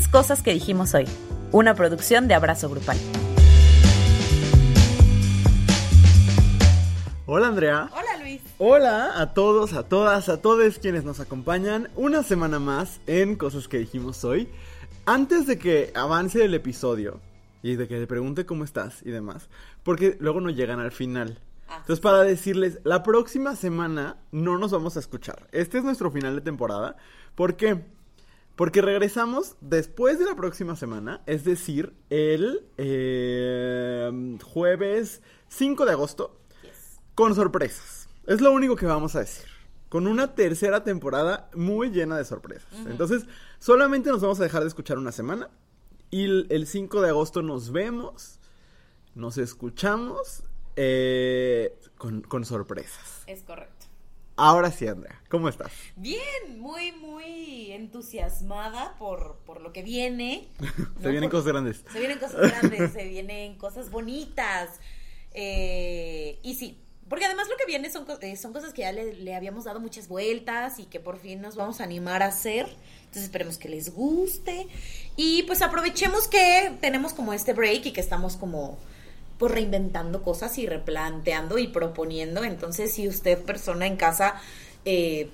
es Cosas que dijimos hoy, una producción de Abrazo Grupal. Hola Andrea. Hola Luis. Hola a todos, a todas, a todos quienes nos acompañan una semana más en Cosas que dijimos hoy. Antes de que avance el episodio y de que le pregunte cómo estás y demás, porque luego no llegan al final. Ah. Entonces, para decirles, la próxima semana no nos vamos a escuchar. Este es nuestro final de temporada. ¿Por qué? Porque regresamos después de la próxima semana, es decir, el eh, jueves 5 de agosto, con sorpresas. Es lo único que vamos a decir. Con una tercera temporada muy llena de sorpresas. Entonces, solamente nos vamos a dejar de escuchar una semana. Y el, el 5 de agosto nos vemos, nos escuchamos eh, con, con sorpresas. Es correcto. Ahora sí, Andrea, ¿cómo estás? Bien, muy, muy entusiasmada por, por lo que viene. Se ¿no? vienen Por- cosas grandes. Se vienen cosas grandes, se vienen cosas bonitas. Eh, y sí, porque además lo que viene son, eh, son cosas que ya le, le habíamos dado muchas vueltas y que por fin nos vamos a animar a hacer. Entonces esperemos que les guste. Y pues aprovechemos que tenemos como este break y que estamos como pues reinventando cosas y replanteando y proponiendo. Entonces, si usted, persona en casa, eh,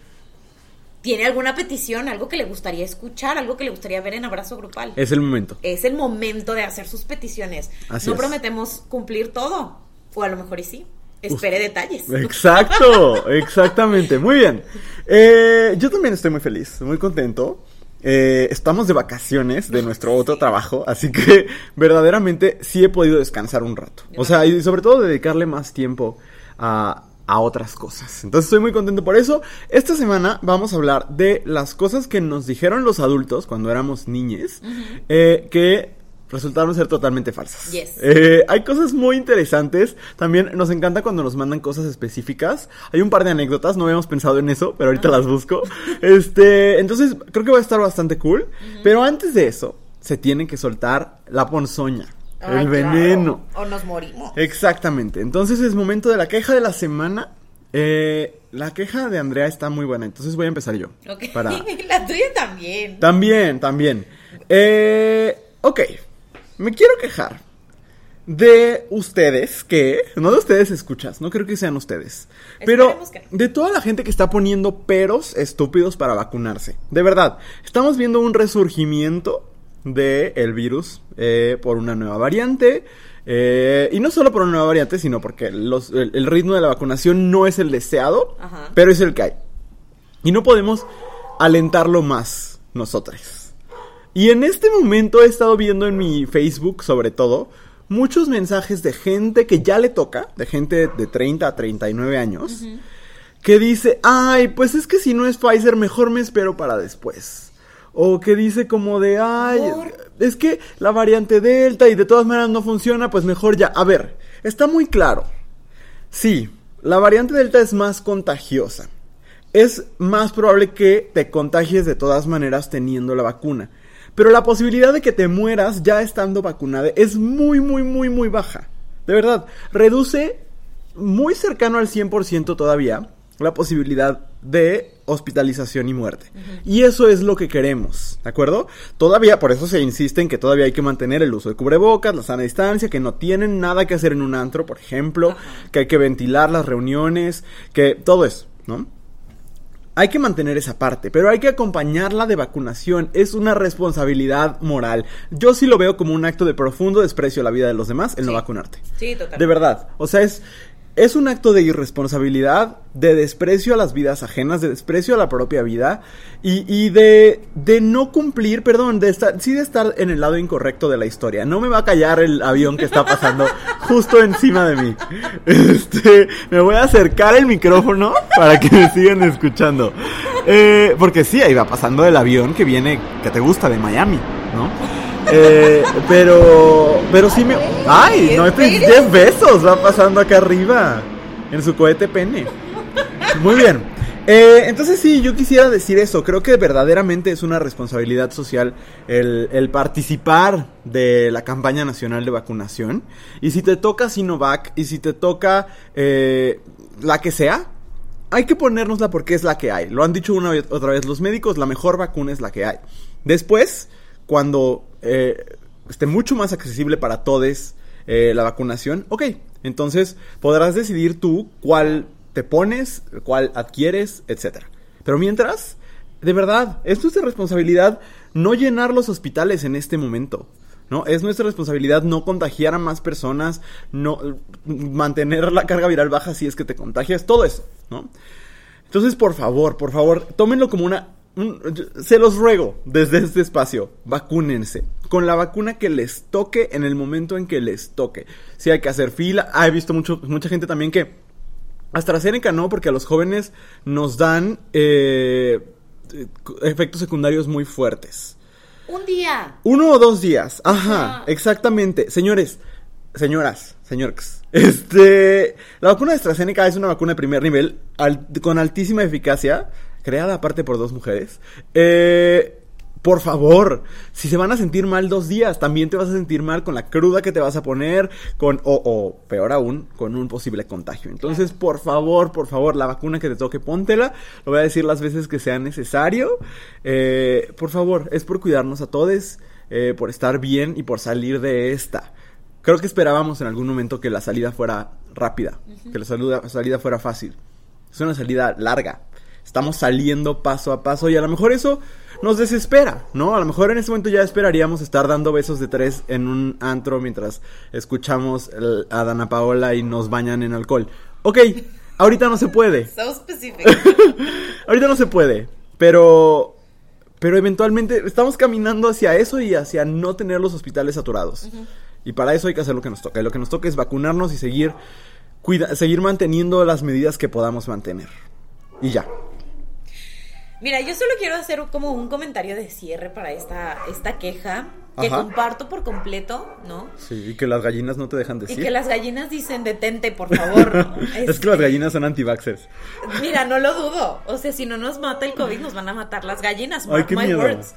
tiene alguna petición, algo que le gustaría escuchar, algo que le gustaría ver en abrazo grupal, Es el momento. es el momento de hacer sus peticiones. Así no es. prometemos cumplir todo, o a lo mejor y sí. Espere detalles. Exacto, exactamente. Muy bien. Eh, yo también estoy muy feliz, muy contento. Eh, estamos de vacaciones de nuestro otro trabajo, así que verdaderamente sí he podido descansar un rato. O sea, y sobre todo dedicarle más tiempo a, a otras cosas. Entonces estoy muy contento por eso. Esta semana vamos a hablar de las cosas que nos dijeron los adultos cuando éramos niñes, eh, que resultaron ser totalmente falsas. Yes. Eh, hay cosas muy interesantes. También nos encanta cuando nos mandan cosas específicas. Hay un par de anécdotas, no habíamos pensado en eso, pero ahorita las busco. Este, entonces creo que va a estar bastante cool. Pero antes de eso, se tiene que soltar la ponzoña, Ay, el claro. veneno. O nos morimos. Exactamente. Entonces es momento de la queja de la semana. Eh, la queja de Andrea está muy buena, entonces voy a empezar yo. Ok. Para... La tuya también. También, también. Eh, ok, me quiero quejar de ustedes que, no de ustedes escuchas, no creo que sean ustedes, pero que de toda la gente que está poniendo peros estúpidos para vacunarse. De verdad, estamos viendo un resurgimiento del el virus eh, por una nueva variante. eh, y no solo por una nueva variante, sino porque los- el, el ritmo de la vacunación no es el deseado, Ajá. pero es el que hay. Y no podemos alentarlo más nosotros. Y en este momento he estado viendo en mi Facebook, sobre todo, muchos mensajes de gente que ya le toca, de gente de 30 a 39 años, que dice, ay, pues es que si no es Pfizer, mejor me espero para después. O que dice como de, ay, es que la variante Delta y de todas maneras no funciona, pues mejor ya. A ver, está muy claro. Sí, la variante Delta es más contagiosa. Es más probable que te contagies de todas maneras teniendo la vacuna. Pero la posibilidad de que te mueras ya estando vacunada es muy, muy, muy, muy baja. De verdad, reduce muy cercano al 100% todavía la posibilidad de hospitalización y muerte. Y eso es lo que queremos, ¿de acuerdo? Todavía, por eso se insiste en que todavía hay que mantener el uso de cubrebocas, la sana distancia, que no tienen nada que hacer en un antro, por ejemplo, que hay que ventilar las reuniones, que todo eso, ¿no? Hay que mantener esa parte, pero hay que acompañarla de vacunación. Es una responsabilidad moral. Yo sí lo veo como un acto de profundo desprecio a la vida de los demás el no vacunarte. Sí, total. De verdad. O sea, es, es un acto de irresponsabilidad, de desprecio a las vidas ajenas, de desprecio a la propia vida y, y de, de no cumplir, perdón, de estar, sí de estar en el lado incorrecto de la historia. No me va a callar el avión que está pasando justo encima de mí. Este, me voy a acercar el micrófono para que me sigan escuchando. Eh, porque sí, ahí va pasando el avión que viene, que te gusta, de Miami, ¿no? Eh, pero, pero sí me... ¡Ay! No, es Jeff Bezos va pasando acá arriba. En su cohete pene. Muy bien. Eh, entonces sí, yo quisiera decir eso. Creo que verdaderamente es una responsabilidad social el, el participar de la campaña nacional de vacunación. Y si te toca Sinovac y si te toca eh, la que sea, hay que ponérnosla porque es la que hay. Lo han dicho una vez, otra vez los médicos, la mejor vacuna es la que hay. Después, cuando eh, esté mucho más accesible para todos eh, la vacunación, ok, entonces podrás decidir tú cuál te pones, cuál adquieres, etcétera. Pero mientras, de verdad, es nuestra responsabilidad no llenar los hospitales en este momento. ¿no? Es nuestra responsabilidad no contagiar a más personas, no mantener la carga viral baja si es que te contagias, todo eso, ¿no? Entonces, por favor, por favor, tómenlo como una se los ruego desde este espacio, vacúnense con la vacuna que les toque en el momento en que les toque. Si hay que hacer fila, ah, he visto mucho, mucha gente también que AstraZeneca no, porque a los jóvenes nos dan eh, efectos secundarios muy fuertes. Un día. Uno o dos días. Ajá, exactamente. Señores, señoras, señores. Este, la vacuna de AstraZeneca es una vacuna de primer nivel con altísima eficacia, creada aparte por dos mujeres. Eh, por favor, si se van a sentir mal dos días, también te vas a sentir mal con la cruda que te vas a poner, con, o, o peor aún, con un posible contagio. Entonces, por favor, por favor, la vacuna que te toque, póntela. Lo voy a decir las veces que sea necesario. Eh, por favor, es por cuidarnos a todos, eh, por estar bien y por salir de esta. Creo que esperábamos en algún momento que la salida fuera rápida, que la salida fuera fácil. Es una salida larga. Estamos saliendo paso a paso y a lo mejor eso nos desespera, ¿no? A lo mejor en este momento ya esperaríamos estar dando besos de tres en un antro mientras escuchamos a Dana Paola y nos bañan en alcohol. Ok, ahorita no se puede. So specific. ahorita no se puede, pero pero eventualmente estamos caminando hacia eso y hacia no tener los hospitales saturados. Y para eso hay que hacer lo que nos toca. Y lo que nos toca es vacunarnos y seguir, seguir manteniendo las medidas que podamos mantener. Y ya. Mira, yo solo quiero hacer como un comentario de cierre para esta, esta queja que comparto por completo, ¿no? Sí, y que las gallinas no te dejan decir. Y que las gallinas dicen detente, por favor. es que las gallinas son anti-vaxxers. Mira, no lo dudo. O sea, si no nos mata el COVID, nos van a matar las gallinas. Ay, qué my words.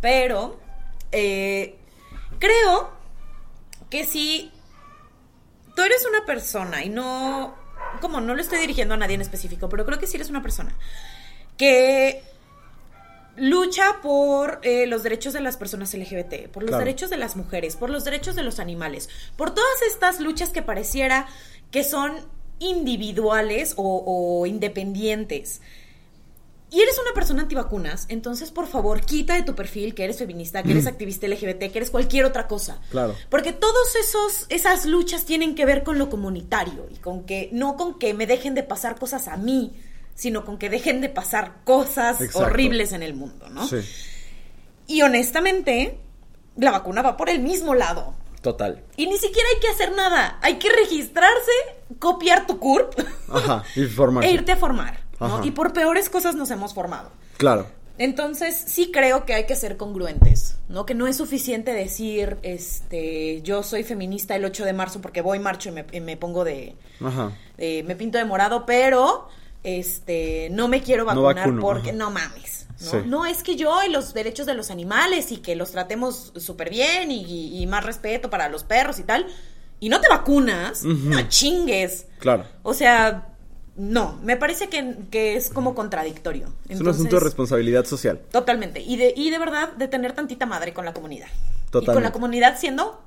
Pero, eh, creo que si tú eres una persona y no, como no lo estoy dirigiendo a nadie en específico, pero creo que si eres una persona que lucha por eh, los derechos de las personas LGBT, por los derechos de las mujeres, por los derechos de los animales, por todas estas luchas que pareciera que son individuales o, independientes. Y eres una persona antivacunas, entonces por favor quita de tu perfil que eres feminista, que eres mm. activista LGBT, que eres cualquier otra cosa. Claro. Porque todos esos esas luchas tienen que ver con lo comunitario y con que no con que me dejen de pasar cosas a mí, sino con que dejen de pasar cosas horribles en el mundo, ¿no? Sí. Y honestamente, la vacuna va por el mismo lado. Total. Y ni siquiera hay que hacer nada. Hay que registrarse, copiar tu CURP. Ajá, y formarse. E irte a formar. ¿no? Y por peores cosas nos hemos formado. Claro. Entonces, sí creo que hay que ser congruentes, ¿no? Que no es suficiente decir, este, yo soy feminista el 8 de marzo porque voy, marcho y me, me pongo de, Ajá. me pinto de morado, pero este, no me quiero vacunar porque no mames. ¿no? no es que yo y los derechos de los animales y que los tratemos súper bien y, más respeto para los perros y tal, y no te vacunas, no chingues. Claro. O sea, no, me parece que, es como contradictorio. es un asunto de responsabilidad social. Totalmente. Y de, y de verdad, de tener tantita madre con la comunidad. Totalmente. Y con la comunidad siendo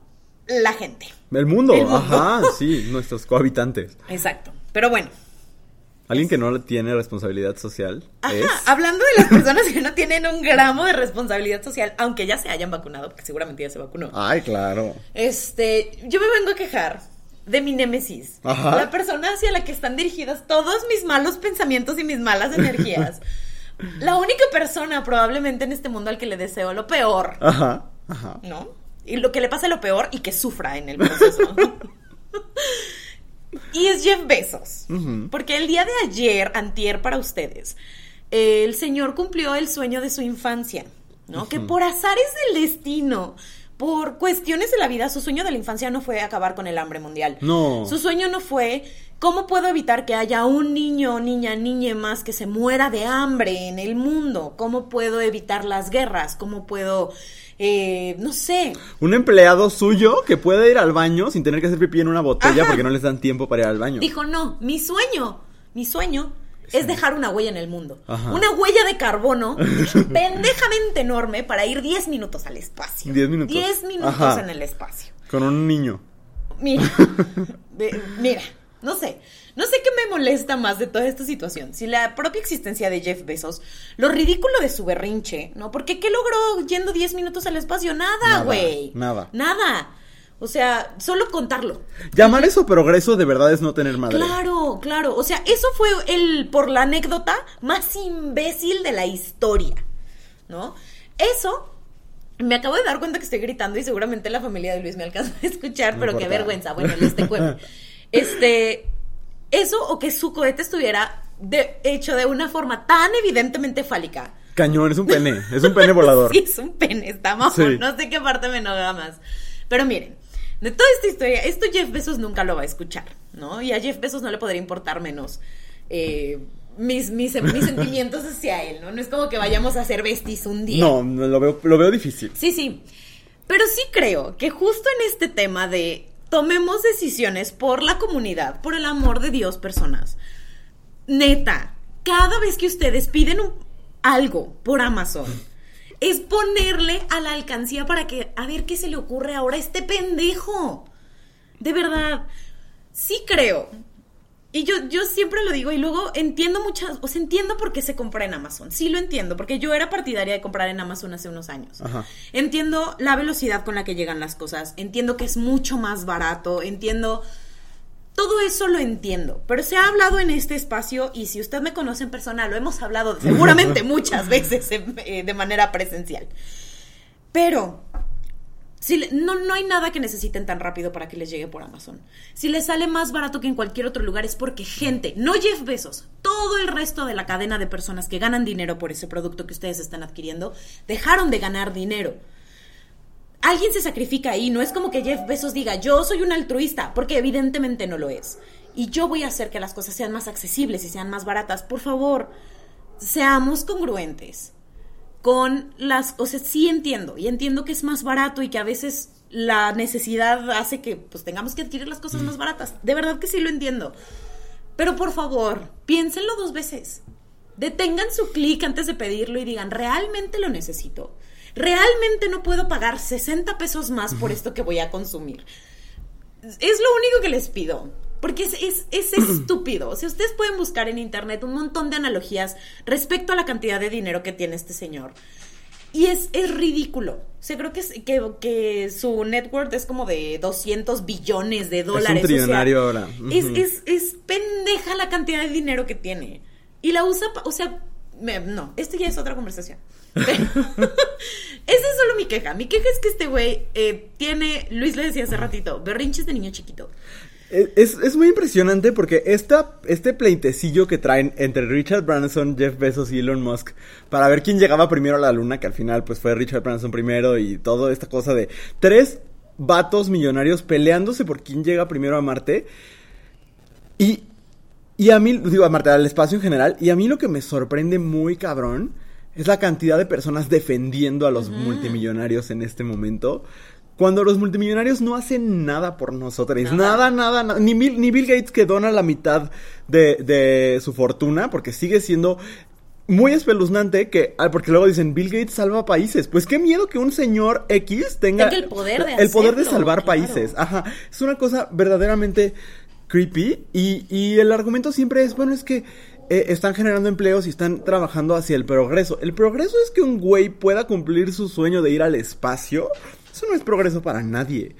la gente. El mundo, El mundo. ajá, sí, nuestros cohabitantes. Exacto. Pero bueno, Alguien que no tiene responsabilidad social. Ajá, hablando de las personas que no tienen un gramo de responsabilidad social, aunque ya se hayan vacunado, porque seguramente ya se vacunó. Ay, claro. Este, yo me vengo a quejar de mi némesis. Ajá. La persona hacia la que están dirigidas todos mis malos pensamientos y mis malas energías. la única persona probablemente en este mundo al que le deseo lo peor. Ajá, ajá. ¿No? Y lo que le pase lo peor y que sufra en el proceso. Y es Jeff Bezos. Porque el día de ayer, antier para ustedes, el señor cumplió el sueño de su infancia, ¿no? Que por azares del destino, por cuestiones de la vida, su sueño de la infancia no fue acabar con el hambre mundial. No. Su sueño no fue cómo puedo evitar que haya un niño, niña, niña más que se muera de hambre en el mundo. Cómo puedo evitar las guerras. Cómo puedo eh, no sé. Un empleado suyo que puede ir al baño sin tener que hacer pipí en una botella porque no les dan tiempo para ir al baño. Dijo, no, mi sueño, mi sueño es dejar una huella en el mundo. Ajá. Una huella de carbono pendejamente enorme para ir 10 minutos al espacio. 10 minutos. 10 minutos Ajá. en el espacio. Con un niño. Mira, de- mira, no sé. No sé qué me molesta más de toda esta situación. Si la propia existencia de Jeff Bezos, lo ridículo de su berrinche, ¿no? Porque ¿qué logró yendo 10 minutos al espacio? Nada, güey. nada. Nada. O sea, solo contarlo. Llamar eso progreso de verdad es no tener madre. Claro, claro. O sea, eso fue el, por la anécdota, más imbécil de la historia. ¿No? Eso. Me acabo de dar cuenta que estoy gritando y seguramente la familia de Luis me alcanza a escuchar, No pero qué vergüenza. Bueno, este cuerpo. Este. Eso o que su cohete estuviera de- hecho de una forma tan evidentemente fálica. Cañón, es un pene. Es un pene volador. Sí, es un pene, está. Sí. No sé qué parte me enoja más. Pero miren, de toda esta historia, esto Jeff Bezos nunca lo va a escuchar, ¿no? Y a Jeff Bezos no le podría importar menos eh, mis, mis, mis sentimientos hacia él, ¿no? No es como que vayamos a hacer besties un día. No, no, lo veo, lo veo difícil. Sí, sí. Pero sí creo que justo en este tema de tomemos decisiones por la comunidad, por el amor de Dios, personas. Neta, cada vez que ustedes piden algo por Amazon, es ponerle a la alcancía para que, a ver qué se le ocurre ahora a este pendejo. De verdad, sí creo. Y yo, yo siempre lo digo y luego entiendo muchas, o sea, entiendo por qué se compra en Amazon. Sí lo entiendo, porque yo era partidaria de comprar en Amazon hace unos años. Ajá. Entiendo la velocidad con la que llegan las cosas, entiendo que es mucho más barato, entiendo... Todo eso lo entiendo, pero se ha hablado en este espacio y si usted me conoce en persona, lo hemos hablado seguramente muchas veces en- eh, de manera presencial. Pero si no, no hay nada que necesiten tan rápido para que les llegue por Amazon. Si les sale más barato que en cualquier otro lugar es porque gente, no Jeff Bezos, todo el resto de la cadena de personas que ganan dinero por ese producto que ustedes están adquiriendo, dejaron de ganar dinero. Alguien se sacrifica ahí, no es como que Jeff Bezos diga, yo soy un altruista, porque evidentemente no lo es. Y yo voy a hacer que las cosas sean más accesibles y sean más baratas. Por favor, seamos congruentes con las, o sea, sí entiendo, y entiendo que es más barato y que a veces la necesidad hace que pues tengamos que adquirir las cosas más baratas. De verdad que sí lo entiendo. Pero por favor, piénsenlo dos veces. Detengan su clic antes de pedirlo y digan, ¿realmente lo necesito? ¿Realmente no puedo pagar 60 pesos más por esto que voy a consumir? Es lo único que les pido. Porque es, es, es estúpido. O sea, ustedes pueden buscar en internet un montón de analogías respecto a la cantidad de dinero que tiene este señor. Y es, es ridículo. O sea, creo que, es- que, que su net worth es como de 200 billones de dólares. o sea, trillonario ahora. Es, Ujú. es, es pendeja la cantidad de dinero que tiene. Y la usa, o sea, me- no, esto ya es otra conversación. Pero- Esa es solo mi queja. Mi queja es que este güey eh, tiene, Luis le decía hace ratito, berrinches de niño chiquito. Es, es muy impresionante porque esta, este pleitecillo que traen entre Richard Branson, Jeff Bezos y Elon Musk para ver quién llegaba primero a la luna, que al final pues fue Richard Branson primero y toda esta cosa de tres vatos millonarios peleándose por quién llega primero a Marte. Y, y a mí, digo, a Marte, al espacio en general, y a mí lo que me sorprende muy cabrón es la cantidad de personas defendiendo a los multimillonarios en este momento. Cuando los multimillonarios no hacen nada por nosotros, nada, nada, nada. Ni, Bill, ni Bill Gates que dona la mitad de, de su fortuna, porque sigue siendo muy espeluznante que, ah, porque luego dicen, Bill Gates salva países. Pues qué miedo que un señor X tenga Tenga el poder de el poder de salvar claro. países. Ajá, es una cosa verdaderamente creepy y, y el argumento siempre es, bueno, es que eh, están generando empleos y están trabajando hacia el progreso. El progreso es que un güey pueda cumplir su sueño de ir al espacio. Eso no es progreso para nadie.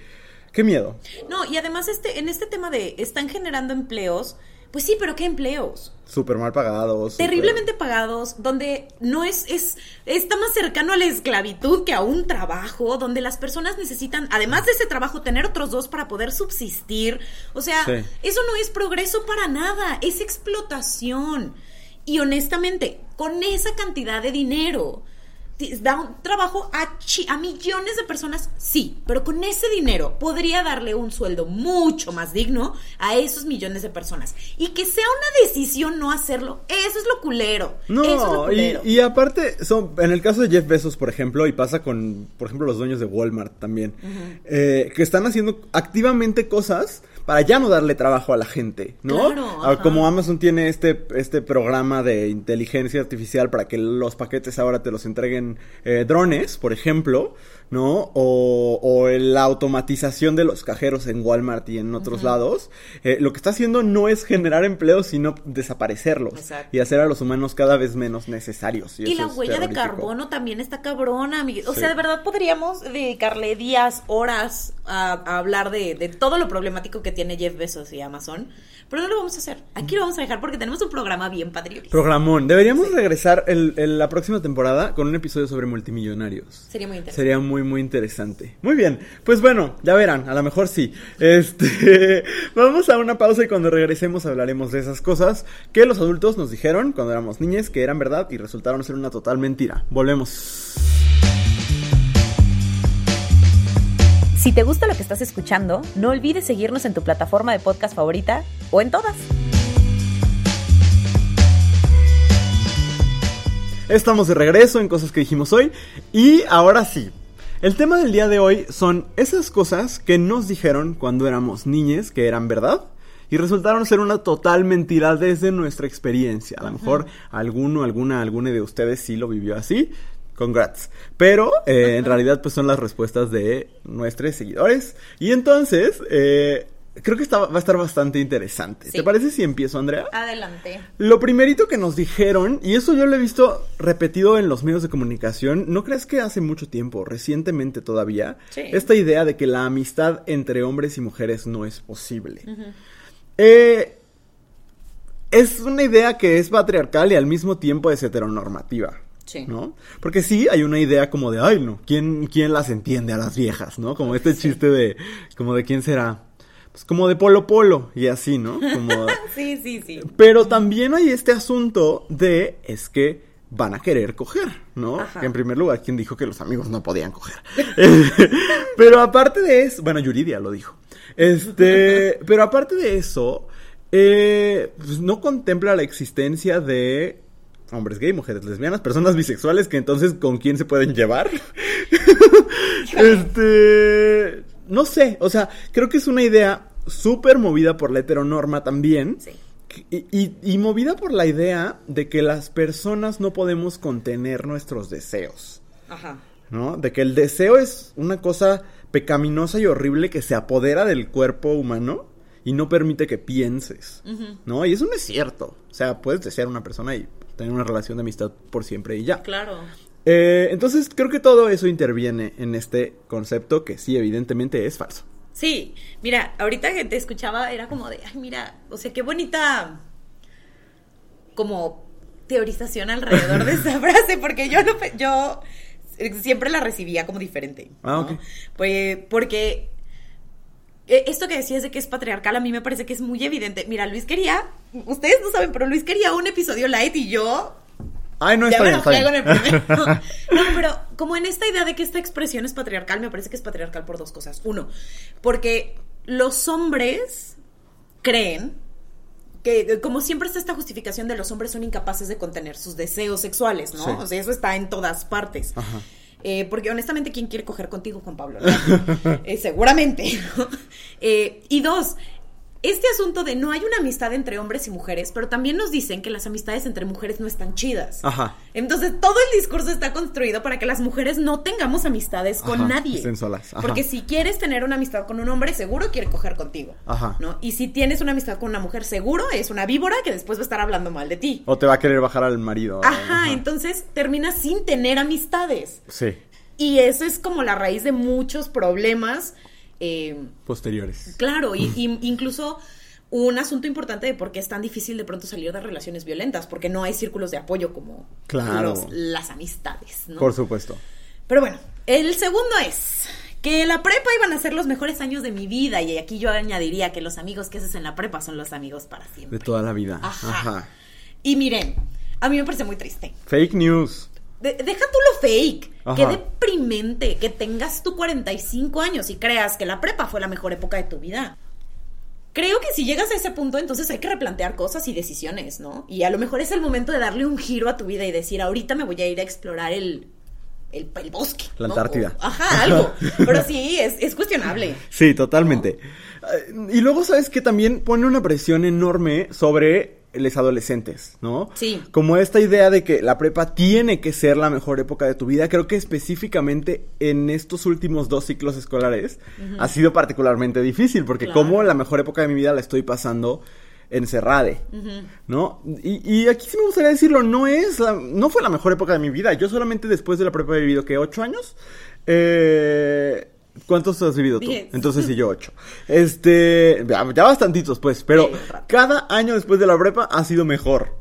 Qué miedo. No, y además este, en este tema de están generando empleos, pues sí, pero ¿qué empleos? Súper mal pagados. Terriblemente pagados, donde no es, es, está más cercano a la esclavitud que a un trabajo, donde las personas necesitan, además de ese trabajo, tener otros dos para poder subsistir. O sea, Sí. eso no es progreso para nada, es explotación. Y honestamente, con esa cantidad de dinero, da un trabajo a, chi- a millones de personas, sí, pero con ese dinero podría darle un sueldo mucho más digno a esos millones de personas. Y que sea una decisión no hacerlo, eso es lo culero. eso es lo No, y, culero. y aparte, son, en el caso de Jeff Bezos, por ejemplo, y pasa con, por ejemplo, los dueños de Walmart también, eh, que están haciendo activamente cosas para ya no darle trabajo a la gente, ¿no? Claro, Ah. Como Amazon tiene este, este programa de inteligencia artificial para que los paquetes ahora te los entreguen eh, drones, por ejemplo, ¿no? O, o la automatización de los cajeros en Walmart y en otros lados, eh, lo que está haciendo no es generar empleos, sino desaparecerlos Exacto. y hacer a los humanos cada vez menos necesarios. Y, la huella de carbono también está cabrona, amigues. O Sí. sea, de verdad podríamos dedicarle días, horas a, a hablar de, de todo lo problemático que tiene Jeff Bezos y Amazon. Pero no lo vamos a hacer. Aquí lo vamos a dejar porque tenemos un programa bien padre. Programón. Deberíamos regresar el- el- la próxima temporada con un episodio sobre multimillonarios. Sería muy interesante. Sería muy, muy interesante. Muy bien. Pues bueno, ya verán, a lo mejor sí. Este, vamos a una pausa y cuando regresemos hablaremos de esas cosas que los adultos nos dijeron cuando éramos niñas que eran verdad y resultaron ser una total mentira. Volvemos. Si te gusta lo que estás escuchando, no olvides seguirnos en tu plataforma de podcast favorita o en todas. Estamos de regreso en cosas que dijimos hoy y ahora sí. El tema del día de hoy son esas cosas que nos dijeron cuando éramos niñes que eran verdad y resultaron ser una total mentira desde nuestra experiencia. A lo mejor alguno, alguna, alguna de ustedes sí lo vivió así. Congrats. Pero eh, en realidad pues son las respuestas de nuestros seguidores. Y entonces eh, creo que está- va a estar bastante interesante. Sí. ¿Te parece si empiezo, Andrea? Adelante. Lo primerito que nos dijeron, y eso yo lo he visto repetido en los medios de comunicación, ¿no crees que hace mucho tiempo, recientemente todavía, Sí. esta idea de que la amistad entre hombres y mujeres no es posible? Eh, es una idea que es patriarcal y al mismo tiempo es heteronormativa. Sí. ¿No? Porque sí hay una idea como de, ay, no, ¿quién, quién las entiende a las viejas, ¿no? Como este chiste de, como de quién será. Pues como de polo polo y así, ¿no? Como, Sí, sí, sí. pero también hay este asunto de es que van a querer coger, ¿no? Ajá. En primer lugar, quien dijo que los amigos no podían coger. pero aparte de eso, bueno, Yuridia lo dijo. Este, pero aparte de eso, eh, pues no contempla la existencia de hombres gay, mujeres lesbianas, personas bisexuales que entonces con quién se pueden llevar. este, no sé, o sea, creo que es una idea súper movida por la heteronorma también. Sí. Y, y- y movida por la idea de que las personas no podemos contener nuestros deseos, Ajá. ¿no? De que el deseo es una cosa pecaminosa y horrible que se apodera del cuerpo humano y no permite que pienses, ¿no? Y eso no es cierto. O sea, puedes desear a una persona y tener una relación de amistad por siempre y ya. Claro. Eh, entonces, creo que todo eso interviene en este concepto que sí, evidentemente es falso. Sí, mira, ahorita que te escuchaba era como de, ay, mira, o sea, qué bonita como teorización alrededor de esa frase, porque yo no, yo siempre la recibía como diferente. Ah. Pues, porque esto que decías de que es patriarcal a mí me parece que es muy evidente. Mira, Luis quería, ustedes no saben, pero Luis quería un episodio light y yo Ay, no ya está me bien, está con el bien. primero. No, pero como en esta idea de que esta expresión es patriarcal, me parece que es patriarcal por dos cosas. Uno, porque los hombres creen que, eh, como siempre está esta justificación de los hombres son incapaces de contener sus deseos sexuales, ¿no? Sí. O sea, eso está en todas partes. Ajá. Eh, porque honestamente, ¿quién quiere coger contigo, Juan Pablo? ¿no? Eh, seguramente. ¿no? Eh, y dos, este asunto de no hay una amistad entre hombres y mujeres, pero también nos dicen que las amistades entre mujeres no están chidas. Ajá. Entonces todo el discurso está construido para que las mujeres no tengamos amistades con Ajá, nadie. estén solas, ajá. Porque si quieres tener una amistad con un hombre, seguro quiere coger contigo. Ajá. ¿no? Y si tienes una amistad con una mujer, seguro es una víbora que después va a estar hablando mal de ti. O te va a querer bajar al marido. Ajá, entonces terminas sin tener amistades. Sí, Y eso es como la raíz de muchos problemas. Eh, posteriores. Claro, y, y incluso un asunto importante de por qué es tan difícil de pronto salir de relaciones violentas, porque no hay círculos de apoyo como Claro. los- las amistades, ¿no? Por supuesto. Pero bueno, el segundo es que la prepa iban a ser los mejores años de mi vida y aquí yo añadiría que los amigos que haces en la prepa son los amigos para siempre. De toda la vida. Ajá. Ajá. Y miren, a mí me parece muy triste. Fake news. De- deja tú lo fake. Ajá. Qué deprimente que tengas tú 45 años y creas que la prepa fue la mejor época de tu vida. Creo que si llegas a ese punto, entonces hay que replantear cosas y decisiones, ¿no? Y a lo mejor es el momento de darle un giro a tu vida y decir, ahorita me voy a ir a explorar el el, el bosque. La ¿no? Antártida. O- ajá, algo. Pero sí, es, es cuestionable. Sí, totalmente. Y luego sabes que también pone una presión enorme sobre los adolescentes, ¿no? Sí. Como esta idea de que la prepa tiene que ser la mejor época de tu vida, creo que específicamente en estos últimos dos ciclos escolares ha sido particularmente difícil, porque Claro. como la mejor época de mi vida la estoy pasando encerrade, ¿no? Y, y aquí sí me gustaría decirlo, no es la, no fue la mejor época de mi vida. Yo solamente después de la prepa he vivido que ocho años. Eh, ¿Cuántos has vivido tú? Diez. Entonces sí, yo ocho. Este, ya, bastantitos, pues, pero cada año después de la prepa ha sido mejor.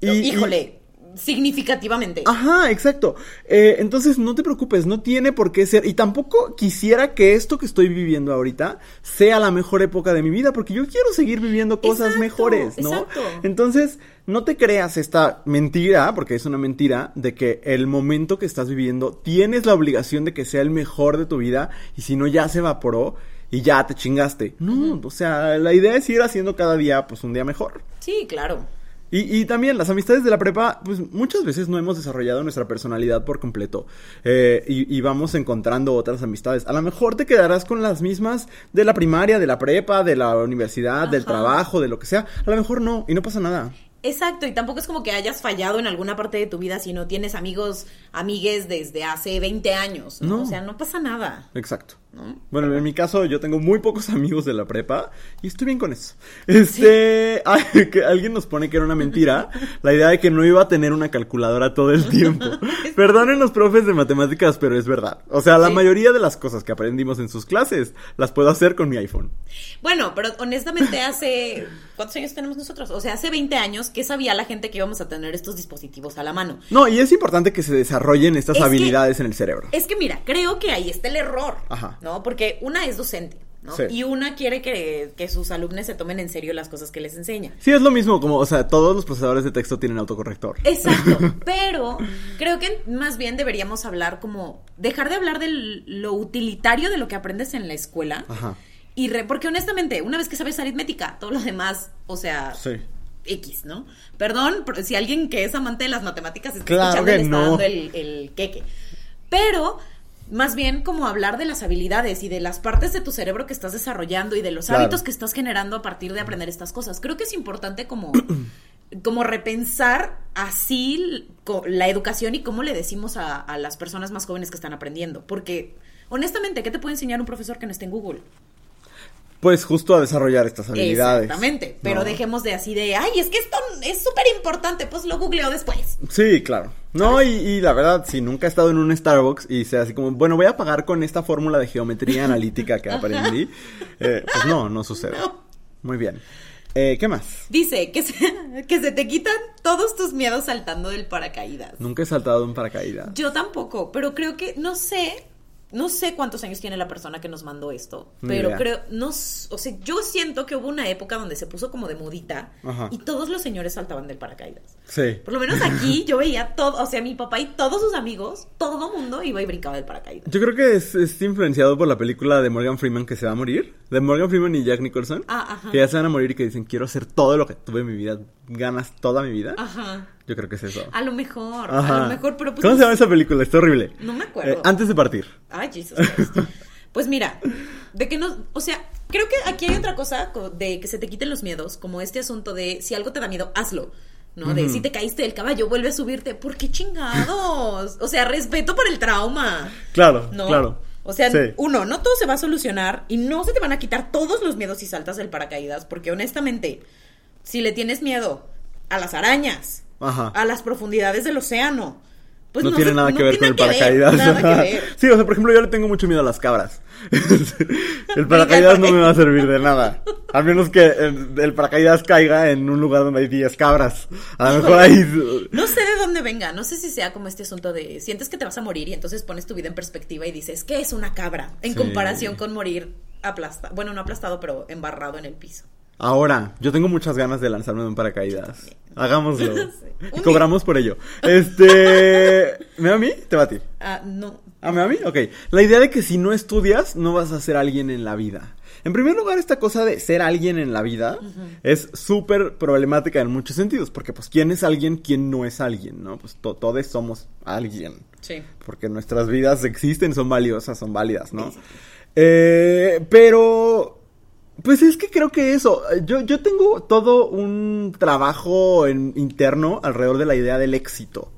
Y- y- Híjole, significativamente. Ajá, exacto. Eh, entonces no te preocupes, no tiene por qué ser. Y tampoco quisiera que esto que estoy viviendo ahorita sea la mejor época de mi vida, porque yo quiero seguir viviendo cosas Exacto, mejores, ¿no? exacto. Entonces, no te creas esta mentira, porque es una mentira, de que el momento que estás viviendo tienes la obligación de que sea el mejor de tu vida, y si no, ya se evaporó y ya te chingaste. No, o sea, la idea es ir haciendo cada día, pues, un día mejor. Sí, claro. Y, y también las amistades de la prepa, pues muchas veces no hemos desarrollado nuestra personalidad por completo. Eh, y, y vamos encontrando otras amistades. A lo mejor te quedarás con las mismas de la primaria, de la prepa, de la universidad, del trabajo, de lo que sea. A lo mejor no, y no pasa nada. Exacto, y tampoco es como que hayas fallado en alguna parte de tu vida si no tienes amigos, amigues desde hace 20 años, ¿no? No. O sea, no pasa nada, Exacto. ¿No? Bueno, en mi caso yo tengo muy pocos amigos de la prepa y estoy bien con eso. Este, ay, que alguien nos pone que era una mentira la idea de que no iba a tener una calculadora todo el tiempo. Perdonen los profes de matemáticas, pero es verdad. O sea, la Sí. mayoría de las cosas que aprendimos en sus clases las puedo hacer con mi iPhone. Bueno, pero honestamente hace... ¿Cuántos años tenemos nosotros? O sea, hace 20 años, ¿qué sabía la gente que íbamos a tener estos dispositivos a la mano? No, y es importante que se desarrollen estas Es que- habilidades en el cerebro. Es que mira, creo que ahí está el error, Ajá. ¿No? Porque una es docente, ¿no? Sí. Y una quiere que, que sus alumnos se tomen en serio las cosas que les enseña. Sí, es lo mismo como, o sea, todos los procesadores de texto tienen autocorrector. Exacto, pero creo que más bien deberíamos hablar como dejar de hablar de lo utilitario de lo que aprendes en la escuela Ajá. y re- porque honestamente una vez que sabes aritmética todo lo demás, o sea, Sí. X, ¿no? Perdón si alguien que es amante de las matemáticas está Claro escuchando que le está no. dando el, el queque, pero más bien como hablar de las habilidades y de las partes de tu cerebro que estás desarrollando y de los Claro. hábitos que estás generando a partir de aprender estas cosas. Creo que es importante como como repensar así la educación y cómo le decimos a, a las personas más jóvenes que están aprendiendo. Porque, honestamente, ¿qué te puede enseñar un profesor que no esté en Google? Pues justo a desarrollar estas habilidades. Exactamente. Pero ¿no? dejemos de así de, ay, es que esto es súper importante, pues lo googleo después. Sí, claro. No, y, y la verdad, si nunca he estado en un Starbucks y sea así como, bueno, voy a pagar con esta fórmula de geometría analítica que aprendí, eh, pues no, no sucede. No. Muy bien. Eh, ¿Qué más? Dice que se, que se te quitan todos tus miedos saltando del paracaídas. Nunca he saltado en paracaídas. Yo tampoco, pero creo que, no sé, no sé cuántos años tiene la persona que nos mandó esto, pero creo, no, o sea, yo siento que hubo una época donde se puso como de modita Ajá. y todos los señores saltaban del paracaídas. Sí. Por lo menos aquí yo veía todo, o sea, mi papá y todos sus amigos, todo mundo iba y brincaba del paracaídas. Yo creo que es, es influenciado por la película de Morgan Freeman que se va a morir. De Morgan Freeman y Jack Nicholson. Ah, ajá. Que ya se van a morir y que dicen, quiero hacer todo lo que tuve en mi vida. Ganas toda mi vida. Ajá. Yo creo que es eso. A lo mejor, a lo mejor, pero pues ¿Cómo se llama esa película? Está horrible. No me acuerdo. Eh, antes de partir. Ay, Jesus Christ. Pues mira, de que no, o sea, creo que aquí hay otra cosa co- de que se te quiten los miedos, como este asunto de si algo te da miedo, hazlo. ¿No? De si te caíste del caballo, vuelve a subirte. ¿Por qué chingados? O sea, respeto por el trauma. Claro, ¿No? claro. O sea, Sí. uno, no todo se va a solucionar y no se te van a quitar todos los miedos si saltas del paracaídas, porque honestamente, si le tienes miedo a las arañas, Ajá. a las profundidades del océano, pues no, no, tiene se- nada no que ver con el paracaídas. nada que ver. sí, o sea, por ejemplo, yo le tengo mucho miedo a las cabras. el paracaídas no me va a servir de nada. A menos que el, el paracaídas caiga en un lugar donde hay 10 cabras. A lo mejor ahí... No sé de dónde venga, no sé si sea como este asunto de sientes que te vas a morir y entonces pones tu vida en perspectiva y dices, ¿qué es una cabra? En Sí. comparación con morir aplastado, bueno, no aplastado, pero embarrado en el piso. Ahora, yo tengo muchas ganas de lanzarme de un paracaídas. Hagámoslo. Sí. Y cobramos por ello. Este... ¿Me va a mí? Te va a ti. Ah, no. ¿A mí, a mí? Ok. La idea de que si no estudias, no vas a ser alguien en la vida. En primer lugar, esta cosa de ser alguien en la vida es súper problemática en muchos sentidos, porque pues quién es alguien, quién no es alguien, ¿no? Pues todos somos alguien. Sí. Porque nuestras vidas existen, son valiosas, son válidas, ¿no? Eh, pero pues es que creo que eso, yo, yo tengo todo un trabajo en, interno alrededor de la idea del éxito.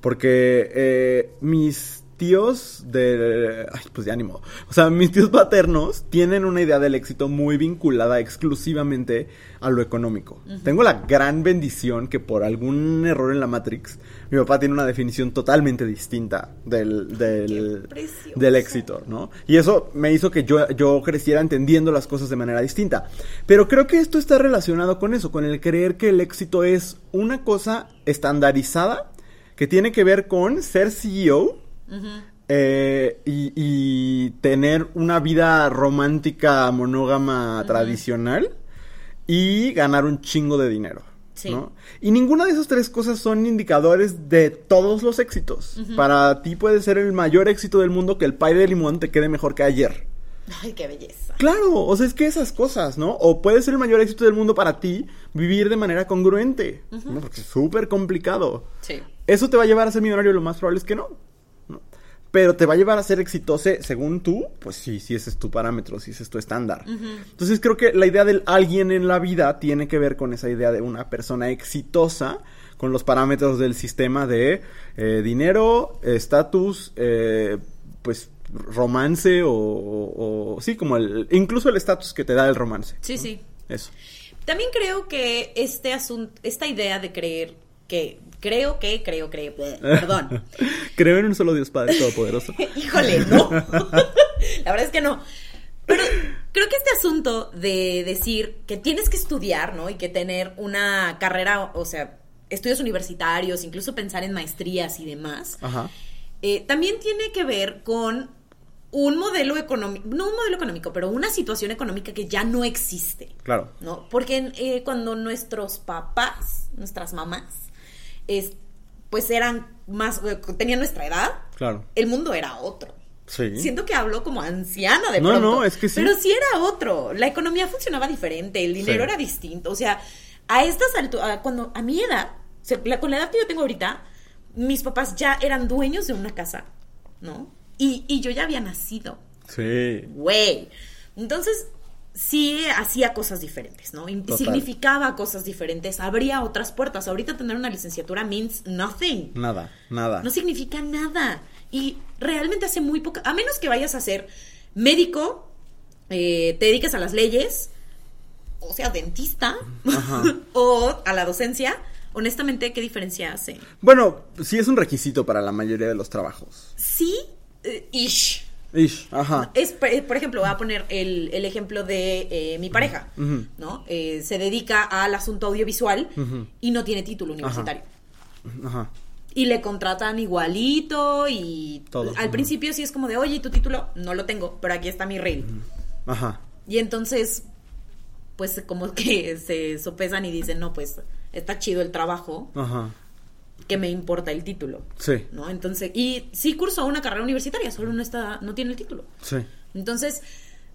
Porque eh, mis tíos de... Ay, pues de ánimo. O sea, mis tíos paternos tienen una idea del éxito muy vinculada exclusivamente a lo económico. Tengo la gran bendición que por algún error en la Matrix, mi papá tiene una definición totalmente distinta del, del, del éxito, ¿no? Y eso me hizo que yo, yo creciera entendiendo las cosas de manera distinta. Pero creo que esto está relacionado con eso, con el creer que el éxito es una cosa estandarizada que tiene que ver con ser CEO eh, y, tener una vida romántica, monógama, tradicional y ganar un chingo de dinero. Y ninguna de esas tres cosas son indicadores de todos los éxitos. Para ti puede ser el mayor éxito del mundo que el pay de limón te quede mejor que ayer. Ay, qué belleza. Claro, o sea, es que esas cosas, ¿no? O puede ser el mayor éxito del mundo para ti vivir de manera congruente, Porque es súper complicado. Sí. Eso te va a llevar a ser millonario, lo más probable es que no pero te va a llevar a ser exitoso según tú, pues sí, si ese es tu parámetro, si ese es tu estándar. Entonces creo que la idea del alguien en la vida tiene que ver con esa idea de una persona exitosa con los parámetros del sistema de eh, dinero, estatus, eh, pues romance o, sí, como el, incluso el estatus que te da el romance. Sí, sí. Eso. También creo que este asunto, esta idea de creer que creo que, creo, creo, perdón. creo en un solo Dios Padre Todopoderoso. Híjole, no. La verdad es que no. Pero creo que este asunto de decir que tienes que estudiar, ¿no? Y que tener una carrera, o sea, estudios universitarios, incluso pensar en maestrías y demás, Ajá. Eh, también tiene que ver con un modelo económico, no un modelo económico, pero una situación económica que ya no existe. Claro. ¿No? Porque eh, cuando nuestros papás, nuestras mamás, es, pues eran más, tenían nuestra edad, claro. el mundo era otro. Sí. Siento que hablo como anciana de no, pronto. No, es que sí. Pero sí era otro. La economía funcionaba diferente, el dinero era distinto. O sea, a estas alturas, cuando a mi edad, con la edad que yo tengo ahorita, mis papás ya eran dueños de una casa, ¿no? Y, y yo ya había nacido. Sí. Güey. Entonces, sí hacía cosas diferentes, ¿no? Significaba cosas diferentes, abría otras puertas. Ahorita tener una licenciatura means nothing. Nada, nada. No significa nada. Y realmente hace muy poca, a menos que vayas a ser médico, eh, te dediques a las leyes, o sea, dentista, o a la docencia, honestamente, ¿qué diferencia hace? Bueno, sí es un requisito para la mayoría de los trabajos. Sí, eh, ish. Ajá. Es, por ejemplo, voy a poner el, ejemplo de eh, mi pareja, ¿no? Eh, se dedica al asunto audiovisual y no tiene título universitario. Ajá. Y le contratan igualito y Todo. al principio sí es como de, oye, ¿y tu título? No lo tengo, pero aquí está mi rey. Ajá. Y entonces, pues como que se sopesan y dicen, no, pues está chido el trabajo. Ajá que me importa el título. Sí. ¿No? Entonces, y sí cursó una carrera universitaria, solo no está, no tiene el título. Sí. Entonces,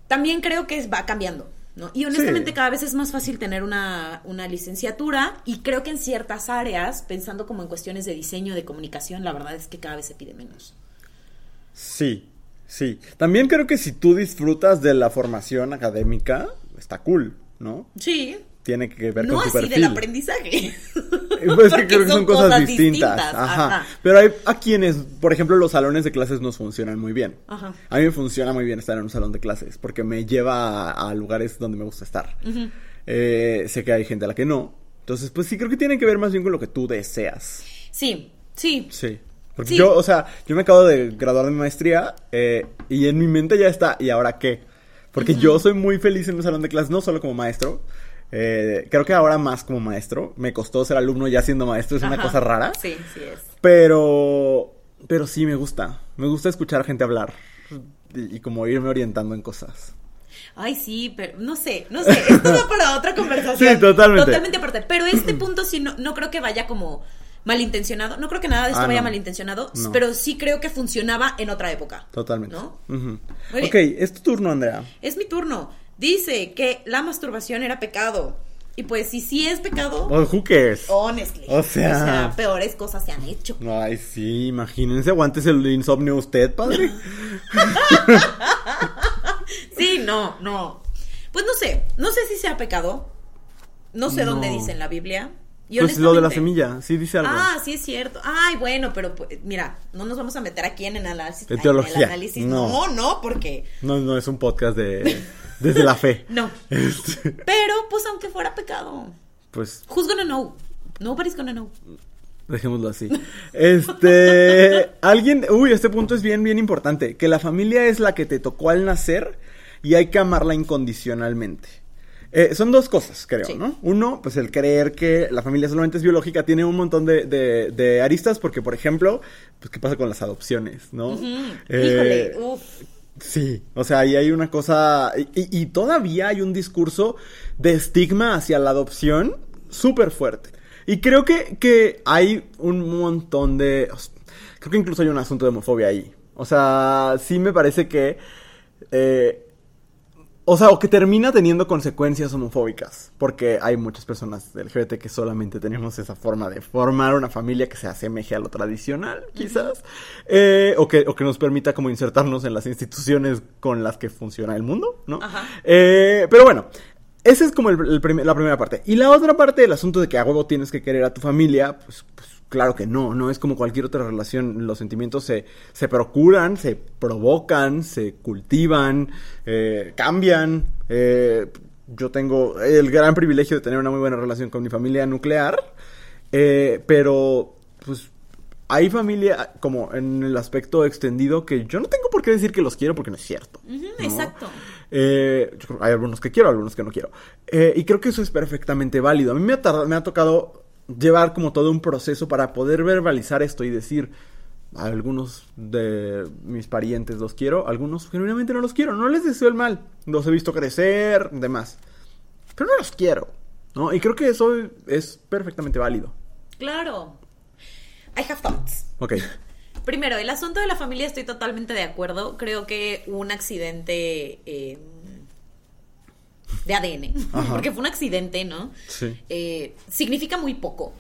también creo que va cambiando. ¿no? Y honestamente cada vez es más fácil tener una, una, licenciatura y creo que en ciertas áreas, pensando como en cuestiones de diseño, de comunicación, la verdad es que cada vez se pide menos. Sí, sí. También creo que si tú disfrutas de la formación académica, está cool, ¿no? Sí, tiene que ver no con tu así del aprendizaje. Pues que creo que son, cosas, distintas. Ajá. Pero hay a quienes, por ejemplo, los salones de clases nos funcionan muy bien. Ajá. A mí me funciona muy bien estar en un salón de clases porque me lleva a, lugares donde me gusta estar. Eh, sé que hay gente a la que no. Entonces, pues sí creo que tiene que ver más bien con lo que tú deseas. Sí, sí. Sí. Porque yo, o sea, yo me acabo de graduar de mi maestría eh, y en mi mente ya está, ¿y ahora qué? Porque yo soy muy feliz en un salón de clases, no solo como maestro, eh, creo que ahora más como maestro. Me costó ser alumno ya siendo maestro, es una cosa rara. Sí, sí es. Pero, pero sí me gusta. Me gusta escuchar a gente hablar y, como irme orientando en cosas. Ay, sí, pero no sé, no sé. Esto va para otra conversación. sí, totalmente. Totalmente aparte. Pero este punto sí no, no creo que vaya como malintencionado. No creo que nada de esto ah, vaya malintencionado, pero sí creo que funcionaba en otra época. Totalmente. ¿No? Ok, es tu turno, Andrea. Es mi turno. Dice que la masturbación era pecado. Y pues si sí es pecado, Oh, who cares? honestly. O sea- peores cosas se han hecho. Ay, sí, imagínense, aguantes el insomnio usted, padre. Sí, no, no. Pues no sé, no sé si sea pecado. No sé No. dónde dice en la Biblia. Y Pues lo de la semilla, sí dice algo. Ah, sí es cierto. Ay, bueno, pero pues, mira, no nos vamos a meter aquí en el análisis. De en teología, el análisis. no. No, no, porque No, no es un podcast de desde la fe. no. Este, Pero pues aunque fuera pecado, pues who's gonna know? Nobody's gonna know. dejémoslo así. Este, alguien, uy, este punto es bien bien importante, que la familia es la que te tocó al nacer y hay que amarla incondicionalmente. Eh, son dos cosas, creo, Sí. ¿no? Uno, pues el creer que la familia solamente es biológica tiene un montón de, de- de aristas, porque, por ejemplo, pues, ¿qué pasa con las adopciones, no? Eh, Híjole, uff. Sí, o sea, ahí hay una cosa, y, todavía hay un discurso de estigma hacia la adopción súper fuerte. Y creo que, que hay un montón de... Creo que incluso hay un asunto de homofobia ahí. O sea, sí me parece que... eh, o sea, o que termina teniendo consecuencias homofóbicas. Porque hay muchas personas del LGBT que solamente tenemos esa forma de formar una familia que se asemeje a lo tradicional, quizás. Eh, o, que, o que nos permita como insertarnos en las instituciones con las que funciona el mundo, ¿no? Ajá. Eh, pero bueno, esa es como el- el prim- la primera parte. Y la otra parte del asunto de que a huevo tienes que querer a tu familia, pues, pues claro que no, no es como cualquier otra relación. Los sentimientos se, se procuran, se provocan, se cultivan, eh, cambian. eh, yo tengo el gran privilegio de tener una muy buena relación con mi familia nuclear, eh, pero pues hay familia como en el aspecto extendido que yo no tengo por qué decir que los quiero porque no es cierto. Exacto. Eh, yo creo- hay algunos que quiero, algunos que no quiero. Eh, y creo que eso es perfectamente válido. A mí me ha, tardado- me ha tocado llevar como todo un proceso para poder verbalizar esto y decir, a algunos de mis parientes los quiero, algunos genuinamente no los quiero, no les deseo el mal. Los he visto crecer, demás. Pero no los quiero, ¿no? Y creo que eso es perfectamente válido. Claro. I have thoughts. Ok. Primero, el asunto de la familia estoy totalmente de acuerdo. Creo que un accidente eh, de ADN, Ajá. porque fue un accidente, ¿no? Sí. Eh, significa muy poco.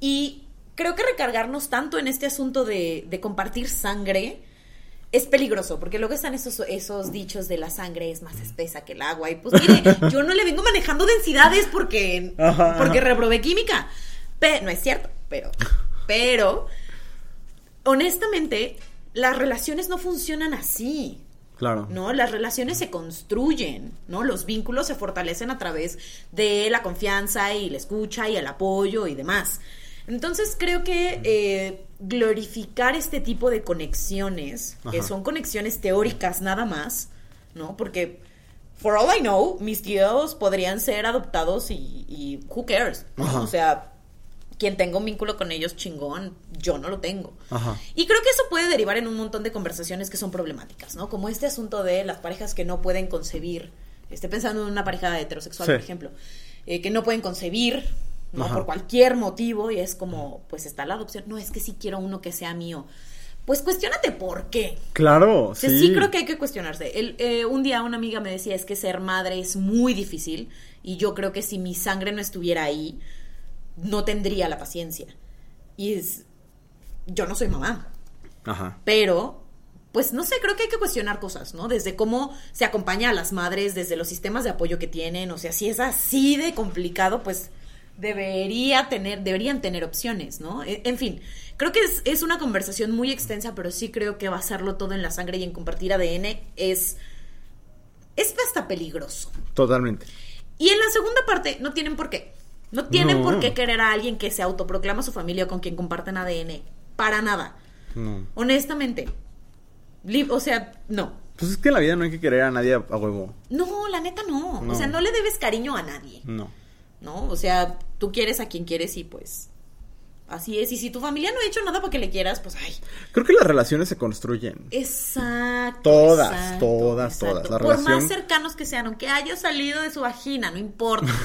Y creo que recargarnos tanto en este asunto de, de compartir sangre es peligroso, porque luego están esos, esos dichos de la sangre es más espesa que el agua. Y pues mire, yo no le vengo manejando densidades porque, Ajá, porque ajá. reprobé química. Pe- no es cierto, pero, pero, honestamente, las relaciones no funcionan así. Claro. ¿no? Las relaciones se construyen, ¿no? Los vínculos se fortalecen a través de la confianza y la escucha y el apoyo y demás. Entonces creo que eh, glorificar este tipo de conexiones, que son conexiones teóricas nada más, ¿no? Porque, for all I know, mis tíos podrían ser adoptados y, y who cares. O sea, quien tenga un vínculo con ellos chingón, yo no lo tengo. Ajá. Y creo que eso puede derivar en un montón de conversaciones que son problemáticas, ¿no? Como este asunto de las parejas que no pueden concebir. Estoy pensando en una pareja heterosexual, Sí. por ejemplo, eh, que no pueden concebir, ¿no? Por cualquier motivo, y es como, pues está la adopción. No, es que sí quiero uno que sea mío. Pues cuestionate por qué. Claro, O sea, sí. sí creo que hay que cuestionarse. El, eh, un día una amiga me decía, es que ser madre es muy difícil, y yo creo que si mi sangre no estuviera ahí, no tendría la paciencia. Y es, yo no soy mamá, Ajá. pero pues no sé, creo que hay que cuestionar cosas, ¿no? Desde cómo se acompaña a las madres, desde los sistemas de apoyo que tienen, o sea, si es así de complicado, pues debería tener, deberían tener opciones, ¿no? E- En fin, creo que es, es una conversación muy extensa, pero sí creo que basarlo todo en la sangre y en compartir ADN es, es hasta peligroso. Totalmente. Y en la segunda parte, no tienen por qué. No tienen No. por qué querer a alguien que se autoproclama su familia o con quien comparten ADN. Para nada. No. Honestamente. O sea, no. Pues es que en la vida no hay que querer a nadie a, a huevo. No, la neta no. No. O sea, no le debes cariño a nadie. No. ¿No? O sea, tú quieres a quien quieres y pues. Así es. Y si tu familia no ha hecho nada para que le quieras, pues ay. Creo que las relaciones se construyen. Exacto. Todas, exacto, todas, exacto. todas. La Por relación- más cercanos que sean, aunque haya salido de su vagina, no importa.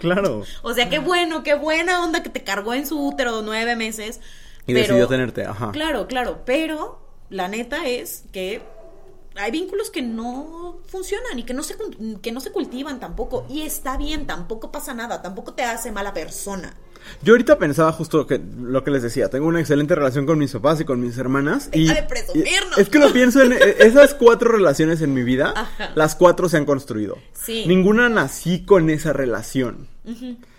Claro. O sea, qué bueno, qué buena onda que te cargó en su útero nueve meses. Y pero- decidió tenerte, ajá. Claro, claro, pero la neta es que hay vínculos que no funcionan y que no se que no se cultivan tampoco y está bien, tampoco pasa nada, tampoco te hace mala persona. Yo ahorita pensaba justo que lo que les decía, tengo una excelente relación con mis papás y con mis hermanas. Y, Deja de presumirnos. y- es que lo pienso en eh, esas cuatro relaciones en mi vida, Ajá. las cuatro se han construido. Sí. Ninguna nací con esa relación.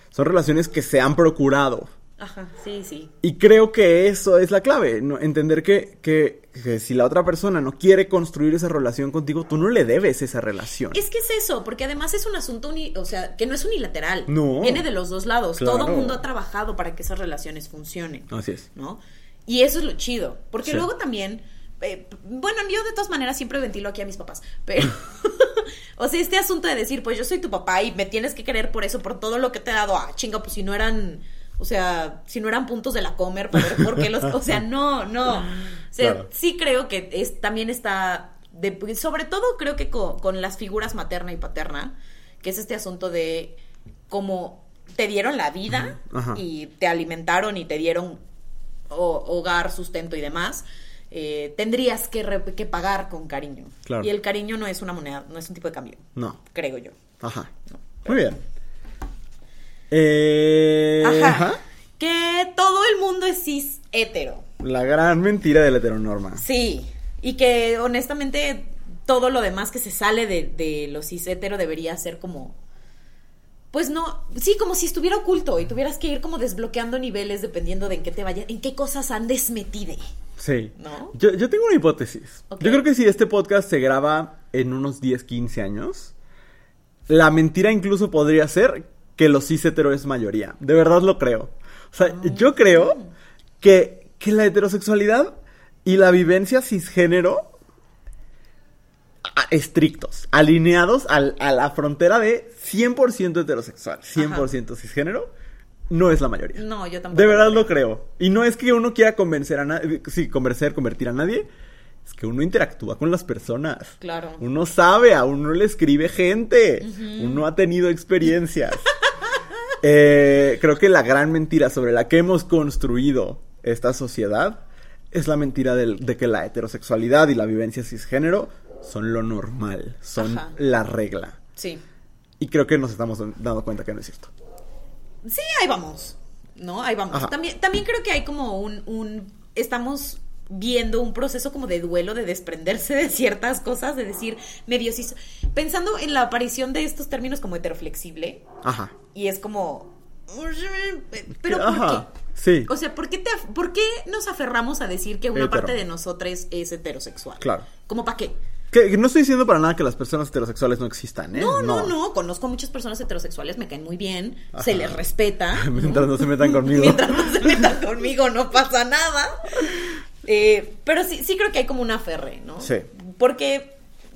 Son relaciones que se han procurado. Ajá, sí, sí. Y creo que eso es la clave, ¿no? entender que, que, que si la otra persona no quiere construir esa relación contigo, tú no le debes esa relación. Es que es eso, porque además es un asunto, uni- o sea, que no es unilateral. No. Viene de los dos lados. Claro. Todo el mundo ha trabajado para que esas relaciones funcionen. Así es. ¿no? Y eso es lo chido, porque Sí. luego también, eh, bueno, yo de todas maneras siempre ventilo aquí a mis papás, pero, o sea, este asunto de decir, pues yo soy tu papá y me tienes que querer por eso, por todo lo que te he dado, ah, chinga, pues si no eran, o sea, si no eran puntos de la comer, ¿por, por qué los, o sea, no, no, o sea, Claro. sí creo que es, también está, de- sobre todo creo que co- con, las figuras materna y paterna, que es este asunto de cómo te dieron la vida Ajá. y te alimentaron y te dieron ho- hogar, sustento y demás, eh, tendrías que, re- que pagar con cariño. Claro. Y el cariño no es una moneda, no es un tipo de cambio, No. creo yo. Ajá. No. Muy bien. Eh, Ajá. ajá. Que todo el mundo es cis hetero. La gran mentira de la heteronorma. Sí. Y que honestamente todo lo demás que se sale de, de lo cis hetero debería ser como. Pues no, sí, como si estuviera oculto y tuvieras que ir como desbloqueando niveles dependiendo de en qué te vayas, en qué cosas andes metide. Sí. ¿No? Yo, yo tengo una hipótesis. Yo creo que si este podcast se graba en unos 10, 15 años, la mentira incluso podría ser que los cis hetero es mayoría. De verdad lo creo. O sea, yo creo que, que la heterosexualidad y la vivencia cisgénero estrictos, alineados al- a la frontera de 100% heterosexual, 100% cisgénero, no es la mayoría. No, yo tampoco. De verdad lo lo creo. Y no es que uno quiera convencer a nadie, sí, convencer, convertir a nadie. Es que uno interactúa con las personas. Claro. Uno sabe, a uno le escribe gente. Uno ha tenido experiencias. Eh, creo que la gran mentira sobre la que hemos construido esta sociedad es la mentira del- de que la heterosexualidad y la vivencia cisgénero son lo normal, son Ajá. la regla. Sí. Y creo que nos estamos dando cuenta que no es cierto. Sí, ahí vamos. ¿No? Ahí vamos. Ajá. También, también creo que hay como un, un. Estamos viendo un proceso como de duelo, de desprenderse de ciertas cosas, de decir, medio sí. Pensando en la aparición de estos términos como heteroflexible, Ajá. y es como. ¿Pero por Ajá. qué? Sí. O sea, ¿por qué, te ¿por qué nos aferramos a decir que una Hetero. parte de nosotros es heterosexual? Claro. ¿Cómo para qué? Que, no estoy diciendo para nada que las personas heterosexuales no existan, ¿eh? No, no, no, Conozco muchas personas heterosexuales, me caen muy bien, se les respeta. ¿no? Mientras no se metan conmigo. Mientras no se metan conmigo no pasa nada. Eh, pero sí, sí creo que hay como una ferre, ¿no? Sí. Porque,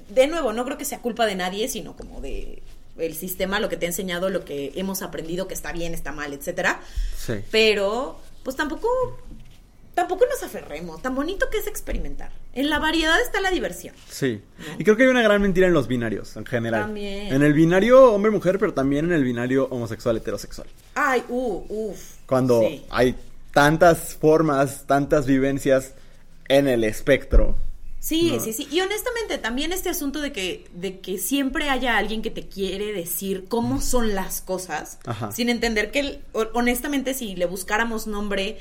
de nuevo, no creo que sea culpa de nadie, sino como de el sistema, lo que te ha enseñado, lo que hemos aprendido que está bien, está mal, etcétera. Sí. Pero, pues tampoco, tampoco nos aferremos. Tan bonito que es experimentar. En la variedad está la diversión. Sí. Y creo que hay una gran mentira en los binarios, en general. También. En el binario hombre-mujer, pero también en el binario homosexual-heterosexual. Ay, uh, uff. Cuando Sí. hay tantas formas, tantas vivencias en el espectro. Sí, No. sí, sí. Y honestamente, también este asunto de que, de que siempre haya alguien que te quiere decir cómo son las cosas, Ajá. sin entender que, honestamente, si le buscáramos nombre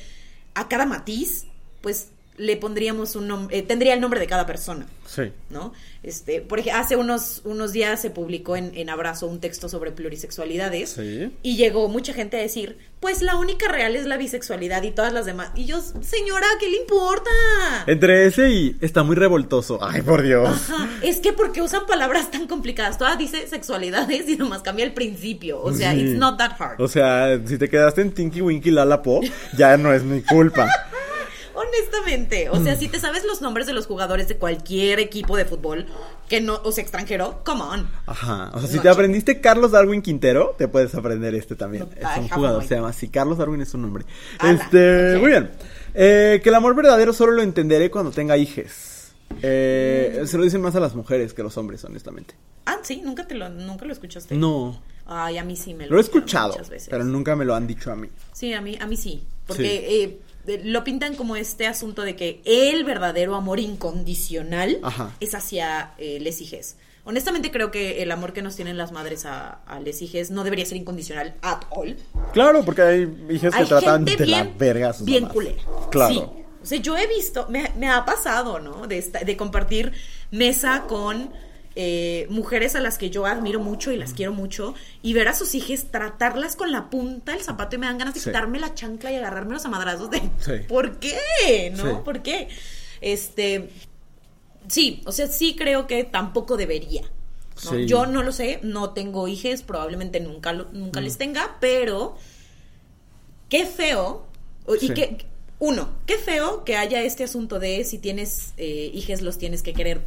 a cada matiz, pues le pondríamos un nombre, eh, tendría el nombre de cada persona. Sí. ¿no? Este, por ejemplo, hace unos, unos días se publicó en, en Abrazo un texto sobre plurisexualidades Sí. y llegó mucha gente a decir, pues la única real es la bisexualidad y todas las demás. Y yo, señora, ¿qué le importa? Entre ese y está muy revoltoso. Ay, por Dios. Ajá, es que porque usan palabras tan complicadas. Todas dice sexualidades y nomás cambia el principio. O sea, Sí. it's not that hard. O sea, si te quedaste en Tinky Winky Lalapo, ya no es mi culpa. Honestamente, o sea, si te sabes los nombres de los jugadores de cualquier equipo de fútbol que no, o sea, extranjero, come on. Ajá. O sea, si te chico. aprendiste Carlos Darwin Quintero, te puedes aprender este también. No, es un jugador, se llama así. Carlos Darwin es su nombre. Ala, este, muy bien. Eh, que el amor verdadero solo lo entenderé cuando tenga hijes. Eh, Se lo dicen más a las mujeres que a los hombres, honestamente. Ah, sí, nunca te lo, nunca lo escuchaste. No. Ay, a mí sí me lo Lo he escuchado, muchas veces. pero nunca me lo han dicho a mí. Sí, a mí, a mí sí. Porque Sí. eh, lo pintan como este asunto de que el verdadero amor incondicional Ajá. es hacia eh, les hijes. Honestamente creo que el amor que nos tienen las madres a, a les hijes no debería ser incondicional at all. Claro, porque hay hijas que tratan de la verga a sus bien mamás. culera. Claro. Sí. O sea, yo he visto, me, me ha pasado, ¿no? De, esta- de compartir mesa con eh, mujeres a las que yo admiro mucho y las quiero mucho y ver a sus hijas tratarlas con la punta del zapato y me dan ganas de Sí. quitarme la chancla y agarrarme los amadrazos de Sí. ¿por qué? ¿No? Sí. ¿Por qué? Este sí, o sea, sí creo que tampoco debería. Yo no lo sé, no tengo hijas, probablemente nunca, lo- nunca Mm. les tenga, pero qué feo. Y que, uno, qué feo que haya este asunto de si tienes eh, hijes, los tienes que querer,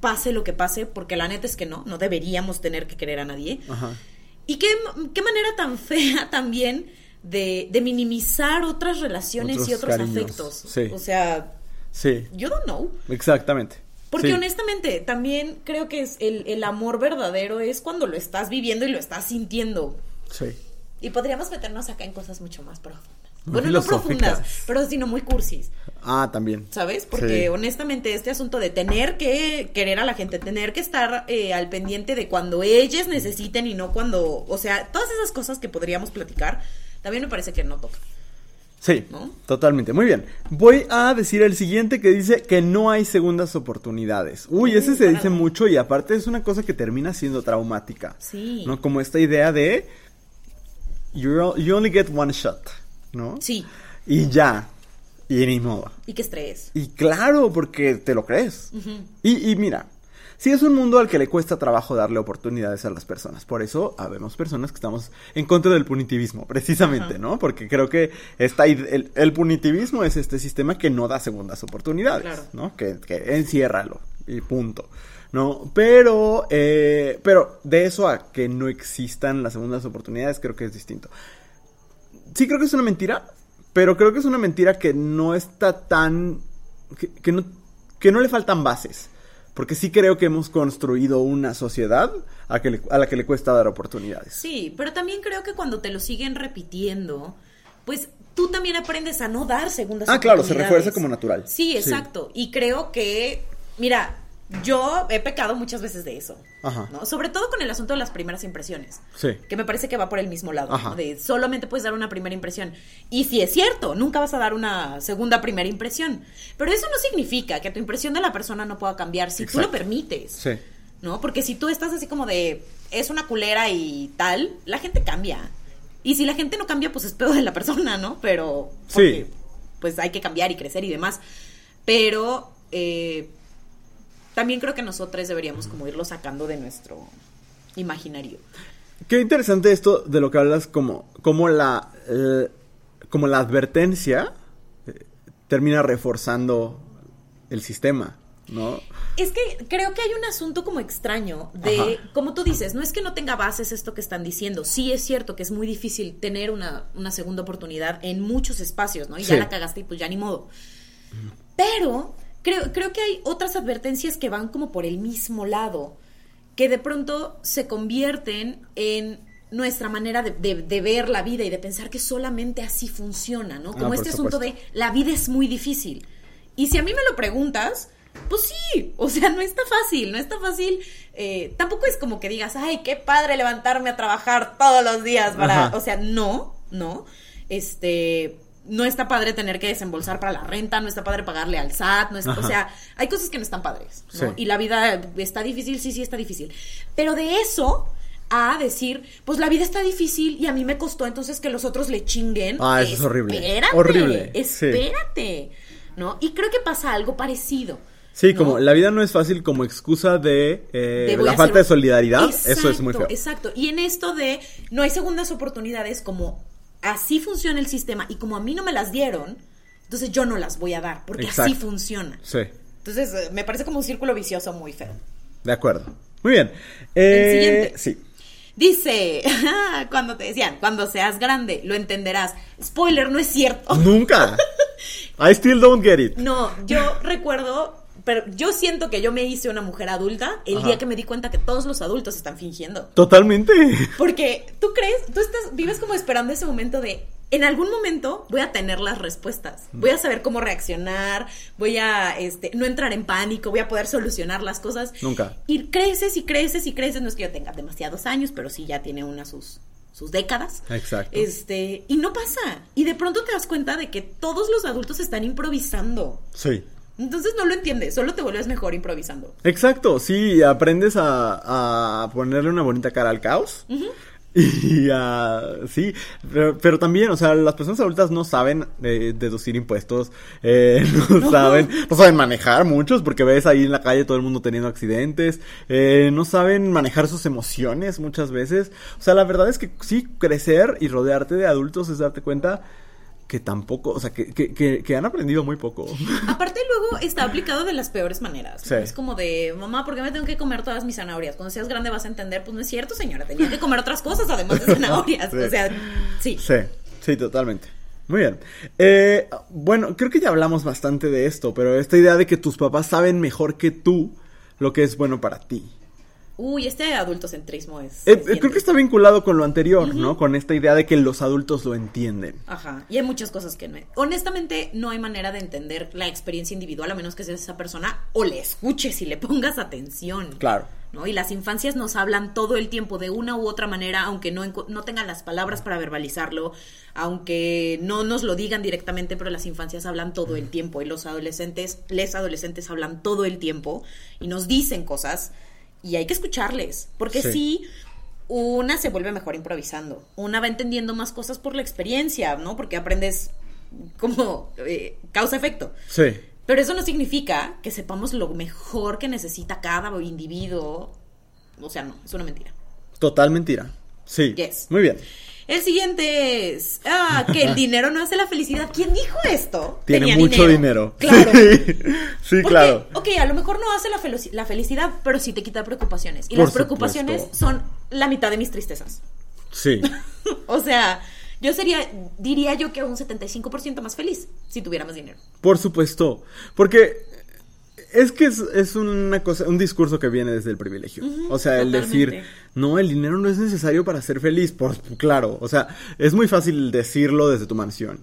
pase lo que pase, porque la neta es que no, no deberíamos tener que querer a nadie. Ajá. Y qué, qué manera tan fea también de, de minimizar otras relaciones Otros y otros cariños, afectos. sí. O sea, Sí, yo don't know. exactamente. Porque Sí. honestamente, también creo que es el, el amor verdadero es cuando lo estás viviendo y lo estás sintiendo. Sí. Y podríamos meternos acá en cosas mucho más profundas. Bueno, no profundas, pero sino muy cursis, Ah, también. ¿sabes? Porque Sí. honestamente este asunto de tener que querer a la gente, tener que estar eh, al pendiente de cuando ellas necesiten y no cuando, o sea, todas esas cosas que podríamos platicar, también me parece que no toca. Sí, ¿No? totalmente. Muy bien. Voy a decir el siguiente que dice que no hay segundas oportunidades. Uy, ese se dice mucho y aparte es una cosa que termina siendo traumática. Sí. ¿No? Como esta idea de you only get one shot, ¿no? Sí, Y ya. Y ni modo. y qué estrés. Y claro, porque te lo crees. y, y mira, sí es un mundo al que le cuesta trabajo darle oportunidades a las personas. Por eso habemos personas que estamos en contra del punitivismo, precisamente, Ajá. ¿no? Porque creo que esta, el, el punitivismo es este sistema que no da segundas oportunidades, Claro. ¿no? Que, que enciérralo y punto. ¿No? Pero, eh, pero de eso a que no existan las segundas oportunidades, creo que es distinto. Sí creo que es una mentira, pero creo que es una mentira que no está tan... que, que no, que no le faltan bases. Porque sí creo que hemos construido una sociedad a, que le- a la que le cuesta dar oportunidades. Sí, pero también creo que cuando te lo siguen repitiendo, pues tú también aprendes a no dar segundas Ah, claro, se oportunidades. refuerza como natural. Sí, Sí. exacto. Y creo que, mira, yo he pecado muchas veces de eso. Ajá. ¿no? Sobre todo con el asunto de las primeras impresiones. Sí. Que me parece que va por el mismo lado. De solamente puedes dar una primera impresión. Y si es cierto, nunca vas a dar una segunda primera impresión. Pero eso no significa que tu impresión de la persona no pueda cambiar si tú lo permites. Sí. ¿no? Porque si tú estás así como de, es una culera y tal, la gente cambia. Y si la gente no cambia, pues es pedo de la persona, ¿no? Pero, porque, Sí. pues hay que cambiar y crecer y demás. Pero, eh, también creo que nosotros deberíamos como irlo sacando de nuestro imaginario. Qué interesante esto de lo que hablas como, como la eh, como la advertencia eh, termina reforzando el sistema, ¿no? Es que creo que hay un asunto como extraño de, Ajá. como tú dices, no es que no tenga bases esto que están diciendo. Sí es cierto que es muy difícil tener una, una segunda oportunidad en muchos espacios, ¿no? Y ya la cagaste y pues ya ni modo. Pero creo, creo que hay otras advertencias que van como por el mismo lado, que de pronto se convierten en nuestra manera de, de- de ver la vida y de pensar que solamente así funciona, ¿no? Ah, Como por este asunto de la vida es muy difícil. Y si a mí me lo preguntas, pues sí, o sea, no está fácil, no está fácil. eh, tampoco es como que digas, ay, qué padre levantarme a trabajar todos los días para, Ajá. o sea, no, no, este, no está padre tener que desembolsar para la renta, no está padre pagarle al SAT, no es, o sea, hay cosas que no están padres, ¿no? Sí. Y la vida está difícil, sí, sí está difícil. Pero de eso a decir, pues la vida está difícil y a mí me costó entonces que los otros le chinguen. Ah, eso es horrible. Espérate, Horrible, sí. Espérate, ¿no? Y creo que pasa algo parecido. Sí, ¿no? como la vida no es fácil como excusa de, eh, la falta de solidaridad, eso es muy feo. Exacto. Y en esto de no hay segundas oportunidades, como así funciona el sistema y como a mí no me las dieron, entonces yo no las voy a dar, porque así funciona. Sí, Entonces eh, me parece como un círculo vicioso muy feo. de acuerdo. Muy bien. Eh, siguiente. Sí. Dice, cuando te decían, cuando seas grande, lo entenderás. Spoiler, no es cierto. Nunca. I still don't get it. No, yo recuerdo, pero yo siento que yo me hice una mujer adulta el Ajá. día que me di cuenta que todos los adultos están fingiendo. Totalmente. Porque tú crees, tú estás, vives como esperando ese momento de en algún momento voy a tener las respuestas. Voy a saber cómo reaccionar, voy a este, no entrar en pánico, voy a poder solucionar las cosas. Nunca. Y creces y creces y creces. No es que yo tenga demasiados años, pero sí ya tiene una sus, sus décadas. Exacto. Este, y no pasa. Y de pronto te das cuenta de que todos los adultos están improvisando. Sí. Entonces no lo entiendes, solo te vuelves mejor improvisando. Exacto, sí, aprendes a, a ponerle una bonita cara al caos. Y uh, sí, pero, pero, también, o sea, las personas adultas no saben eh, deducir impuestos, eh, no, no, saben, no saben manejar muchos, porque ves ahí en la calle todo el mundo teniendo accidentes, eh, no saben manejar sus emociones muchas veces. O sea, la verdad es que sí, crecer y rodearte de adultos es darte cuenta que tampoco, o sea, que, que, que, han aprendido muy poco. Aparte luego está aplicado de las peores maneras. ¿no? Sí. Es como de, mamá, ¿por qué me tengo que comer todas mis zanahorias? Cuando seas grande vas a entender, pues no es cierto, señora, tenía que comer otras cosas además de zanahorias. sí. O sea, sí. Sí, sí, totalmente. Muy bien. Eh, bueno, creo que ya hablamos bastante de esto, pero esta idea de que tus papás saben mejor que tú lo que es bueno para ti. Uy, este adultocentrismo es. Eh, creo que está vinculado con lo anterior, uh -huh. ¿no? Con esta idea de que los adultos lo entienden. Ajá. Y hay muchas cosas que no. Honestamente, no hay manera de entender la experiencia individual a menos que seas esa persona o le escuches y le pongas atención. Claro. ¿no? Y las infancias nos hablan todo el tiempo de una u otra manera, aunque no, no tengan las palabras para verbalizarlo, aunque no nos lo digan directamente, pero las infancias hablan todo el tiempo y los adolescentes, les adolescentes hablan todo el tiempo y nos dicen cosas y hay que escucharles, porque sí. sí. una se vuelve mejor improvisando, una va entendiendo más cosas por la experiencia, ¿no? Porque aprendes como eh, causa-efecto. Sí. Pero eso no significa que sepamos lo mejor que necesita cada individuo. O sea, no, es una mentira. Total mentira. Sí. Yes. Muy bien. El siguiente es ah, que el dinero no hace la felicidad. ¿Quién dijo esto? Tiene Tenía mucho dinero. dinero. Claro. sí, Porque, claro. Ok, a lo mejor no hace la, fel la felicidad, pero sí te quita preocupaciones. Y Por las preocupaciones supuesto. son la mitad de mis tristezas. Sí. o sea, yo sería, diría yo que un 75% más feliz si tuviera más dinero. Por supuesto. Porque es que es, es, una cosa, un discurso que viene desde el privilegio. Uh -huh, o sea, el totalmente. decir, no, el dinero no es necesario para ser feliz. Por, claro, o sea, es muy fácil decirlo desde tu mansión.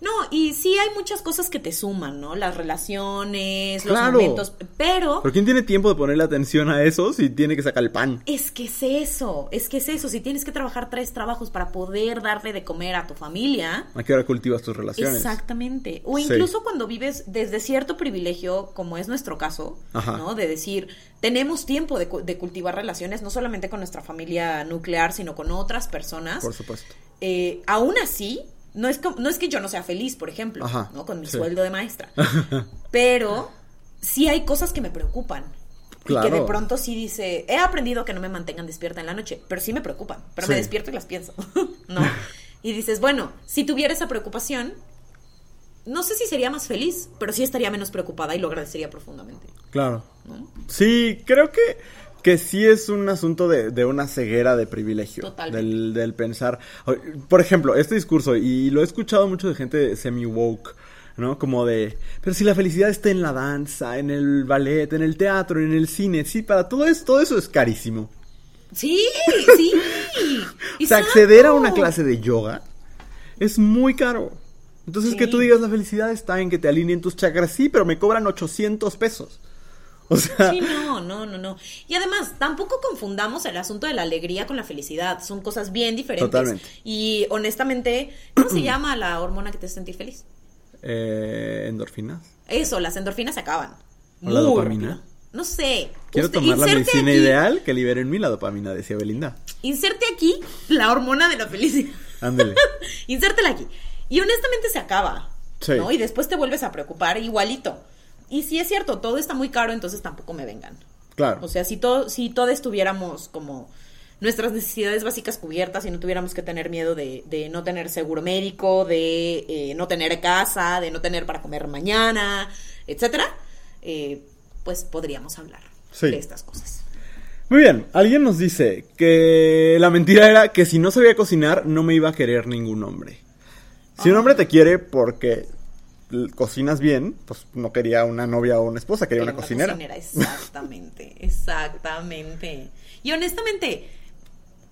No, y sí hay muchas cosas que te suman, ¿no? Las relaciones, los momentos, pero... Pero ¿quién tiene tiempo de ponerle atención a eso si tiene que sacar el pan? Es que es eso, es que es eso. Si tienes que trabajar tres trabajos para poder darle de comer a tu familia... ¿A qué hora cultivas tus relaciones? Exactamente. O incluso sí. cuando vives desde cierto privilegio, como es nuestro caso, Ajá. ¿no? De decir, tenemos tiempo de, de, cultivar relaciones, no solamente con nuestra familia nuclear, sino con otras personas. Por supuesto. Eh, aún así no es, no es que yo no sea feliz, por ejemplo, Ajá, ¿no? Con mi sí. sueldo de maestra. Pero sí hay cosas que me preocupan. Claro. Y que de pronto sí dice, he aprendido que no me mantengan despierta en la noche, pero sí me preocupan. Pero sí. me despierto y las pienso, ¿no? y dices, bueno, si tuviera esa preocupación, no sé si sería más feliz, pero sí estaría menos preocupada y lo agradecería profundamente. Claro. ¿no? Sí, creo que que sí es un asunto de, de una ceguera de privilegio. Totalmente. Del, del, pensar. Por ejemplo, este discurso, y lo he escuchado mucho de gente semi-woke, ¿no? Como de. Pero si la felicidad está en la danza, en el ballet, en el teatro, en el cine, sí, para todo eso, todo eso es carísimo. Sí, sí. o sea, acceder a una clase de yoga es muy caro. Entonces, sí. que tú digas la felicidad está en que te alineen tus chakras, sí, pero me cobran 800 pesos. O sea... Sí, no, no, no, no. Y además, tampoco confundamos el asunto de la alegría con la felicidad. Son cosas bien diferentes. Totalmente. Y honestamente, ¿cómo se llama la hormona que te hace sentir feliz? Eh, endorfinas. Eso, las endorfinas se acaban. ¿O la dopamina? Rápido. No sé. Quiero Usted, tomar la medicina aquí, ideal que libere en mí la dopamina, decía Belinda. Inserte aquí la hormona de la felicidad. Ándele. Insértela aquí. Y honestamente se acaba. Sí. ¿no? Y después te vuelves a preocupar igualito. Y si es cierto, todo está muy caro, entonces tampoco me vengan. Claro. O sea, si, todo, si todos tuviéramos como nuestras necesidades básicas cubiertas y no tuviéramos que tener miedo de, de no tener seguro médico, de eh, no tener casa, de no tener para comer mañana, etcétera, eh, pues podríamos hablar sí. de estas cosas. Muy bien, alguien nos dice que la mentira era que si no sabía cocinar no me iba a querer ningún hombre. Si oh. un hombre te quiere porque cocinas bien, pues no quería una novia o una esposa, quería una, una cocinera. cocinera. Exactamente, exactamente. Y honestamente,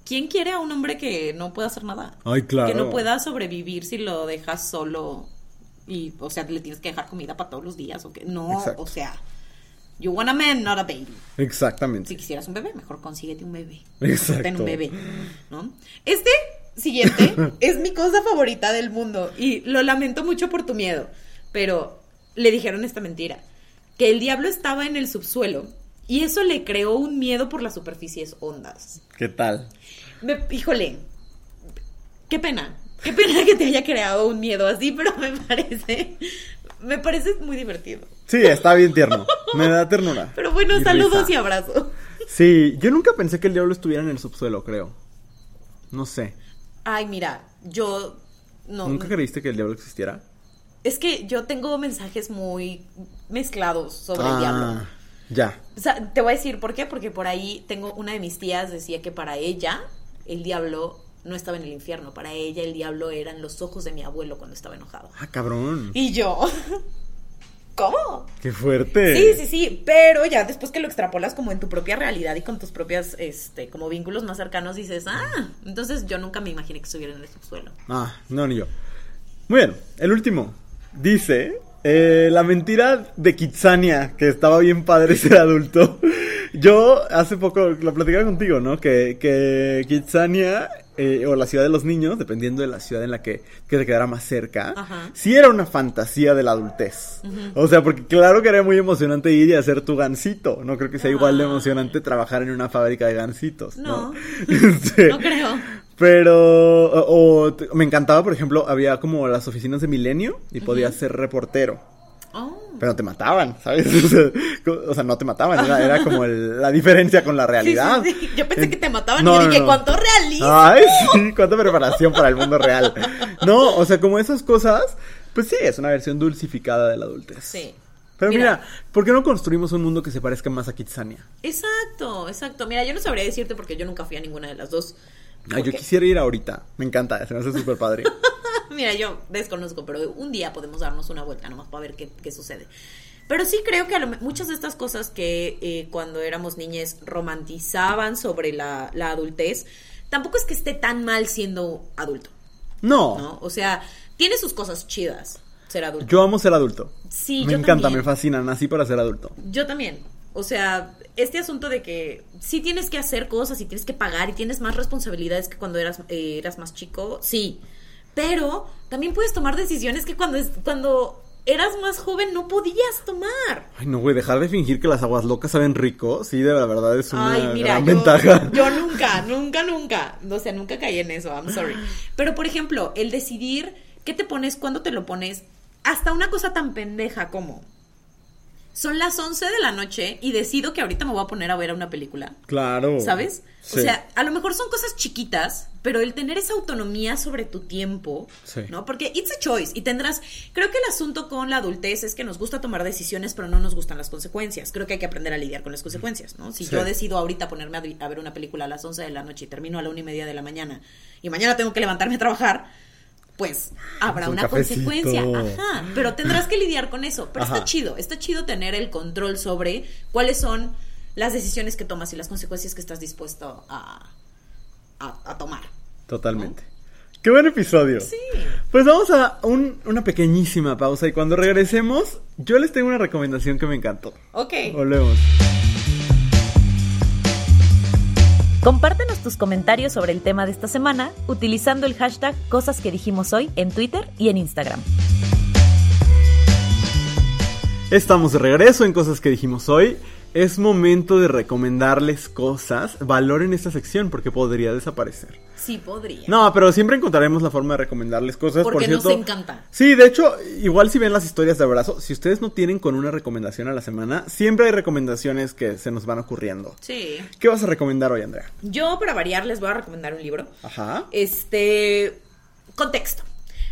¿quién quiere a un hombre que no pueda hacer nada? Ay, claro. Que no pueda sobrevivir si lo dejas solo y, o sea, le tienes que dejar comida para todos los días o que no, Exacto. o sea, you want a man, not a baby. Exactamente. Si quisieras un bebé, mejor consíguete un bebé. Exacto. Ten un bebé, ¿no? Este siguiente es mi cosa favorita del mundo y lo lamento mucho por tu miedo, pero le dijeron esta mentira, que el diablo estaba en el subsuelo y eso le creó un miedo por las superficies hondas. ¿Qué tal? Me- híjole, qué pena, qué pena que te haya creado un miedo así, pero me parece, me parece muy divertido. Sí, está bien tierno. Me da ternura. Pero bueno, Y saludos risa. y abrazos. Sí, yo nunca pensé que el diablo estuviera en el subsuelo, creo. No sé. Ay, mira, yo no. ¿Nunca creíste que el diablo existiera? Es que yo tengo mensajes muy mezclados sobre el diablo. Ah, ya. O sea, te voy a decir por qué, porque por ahí tengo una de mis tías decía que para ella el diablo no estaba en el infierno, para ella el diablo eran los ojos de mi abuelo cuando estaba enojado. Ah, cabrón. Y yo, ¿cómo? Qué fuerte. Sí, sí, sí, pero ya después que lo extrapolas como en tu propia realidad y con tus propias, este, como vínculos más cercanos, dices, ah, entonces yo nunca me imaginé que estuviera en el subsuelo. Ah, no, ni yo. Muy bien, el último. Dice, eh, la mentira de Kitsania, que estaba bien padre ser adulto. Yo hace poco lo platicaba contigo, ¿no? Que, que Kitsania, eh, o la ciudad de los niños, dependiendo de la ciudad en la que, que te quedara más cerca, Ajá. sí era una fantasía de la adultez. O sea, porque claro que era muy emocionante ir y hacer tu gansito. No creo que sea igual de emocionante trabajar en una fábrica de gansitos, ¿no? No. Este, No creo. Pero, o, o te- me encantaba, por ejemplo, había como las oficinas de Milenio y podías ser reportero. Oh. Pero te mataban, ¿sabes? O sea, co- o sea, no te mataban, era, era como el- la diferencia con la realidad. Sí, sí, sí. Yo pensé que te mataban No, y yo no, dije, no. ¿cuánto realismo? Ay, sí, cuánta preparación para el mundo real. No, o sea, como esas cosas, pues sí, es una versión dulcificada de la adultez. Sí. Pero mira, ¿por qué no construimos un mundo que se parezca más a Kitsania? Exacto, exacto. Mira, yo no sabría decirte porque yo nunca fui a ninguna de las dos. Ay, yo quisiera ir ahorita, me encanta, se me hace súper padre. Mira, yo desconozco, pero un día podemos darnos una vuelta nomás para ver qué, qué sucede. Pero sí creo que a lo muchas de estas cosas que eh, cuando éramos niñas romantizaban sobre la, la adultez, tampoco es que esté tan mal siendo adulto, No, ¿no? O sea, tiene sus cosas chidas ser adulto. yo amo ser adulto. Sí, me yo encanta, también. me fascina, nací para ser adulto. Yo también. O sea, este asunto de que sí tienes que hacer cosas y tienes que pagar y tienes más responsabilidades que cuando eras, eh, eras más chico, sí. Pero también puedes tomar decisiones que cuando, cuando eras más joven no podías tomar. Ay, no, güey, dejar de fingir que las aguas locas saben rico, sí, de la verdad es una Ay, mira, gran yo, ventaja. yo nunca, nunca, nunca, o sea, nunca caí en eso, I'm sorry. Pero, por ejemplo, el decidir qué te pones, cuándo te lo pones, hasta una cosa tan pendeja como... Son las 11 de la noche y decido que ahorita me voy a poner a ver una película. Claro. ¿Sabes? Sí. O sea, a lo mejor son cosas chiquitas, pero el tener esa autonomía sobre tu tiempo, Sí. ¿no? Porque it's a choice y tendrás, creo que el asunto con la adultez es que nos gusta tomar decisiones, pero no nos gustan las consecuencias. Creo que hay que aprender a lidiar con las consecuencias, ¿no? Si Sí. yo decido ahorita ponerme a, a ver una película a las 11 de la noche y termino a la una y media de la mañana y mañana tengo que levantarme a trabajar, pues habrá Un una cafecito. consecuencia. Ajá, pero tendrás que lidiar con eso. Pero Ajá. está chido, está chido tener el control sobre cuáles son las decisiones que tomas y las consecuencias que estás dispuesto a, a, a tomar. Totalmente. Qué buen episodio. Sí. Pues vamos a un- una pequeñísima pausa y cuando regresemos, yo les tengo una recomendación que me encantó. Ok. Volvemos. Compártenos tus comentarios sobre el tema de esta semana utilizando el hashtag Cosas que dijimos hoy en Twitter y en Instagram. Estamos de regreso en cosas que dijimos hoy. Es momento de recomendarles cosas. Valoren esta sección porque podría desaparecer. Sí, podría. No, pero siempre encontraremos la forma de recomendarles cosas. Porque por nos encanta. Sí, de hecho, igual si ven las historias de abrazo, si ustedes no tienen con una recomendación a la semana, siempre hay recomendaciones que se nos van ocurriendo. Sí. ¿Qué vas a recomendar hoy, Andrea? Yo, para variar, les voy a recomendar un libro. Ajá. Este. Contexto.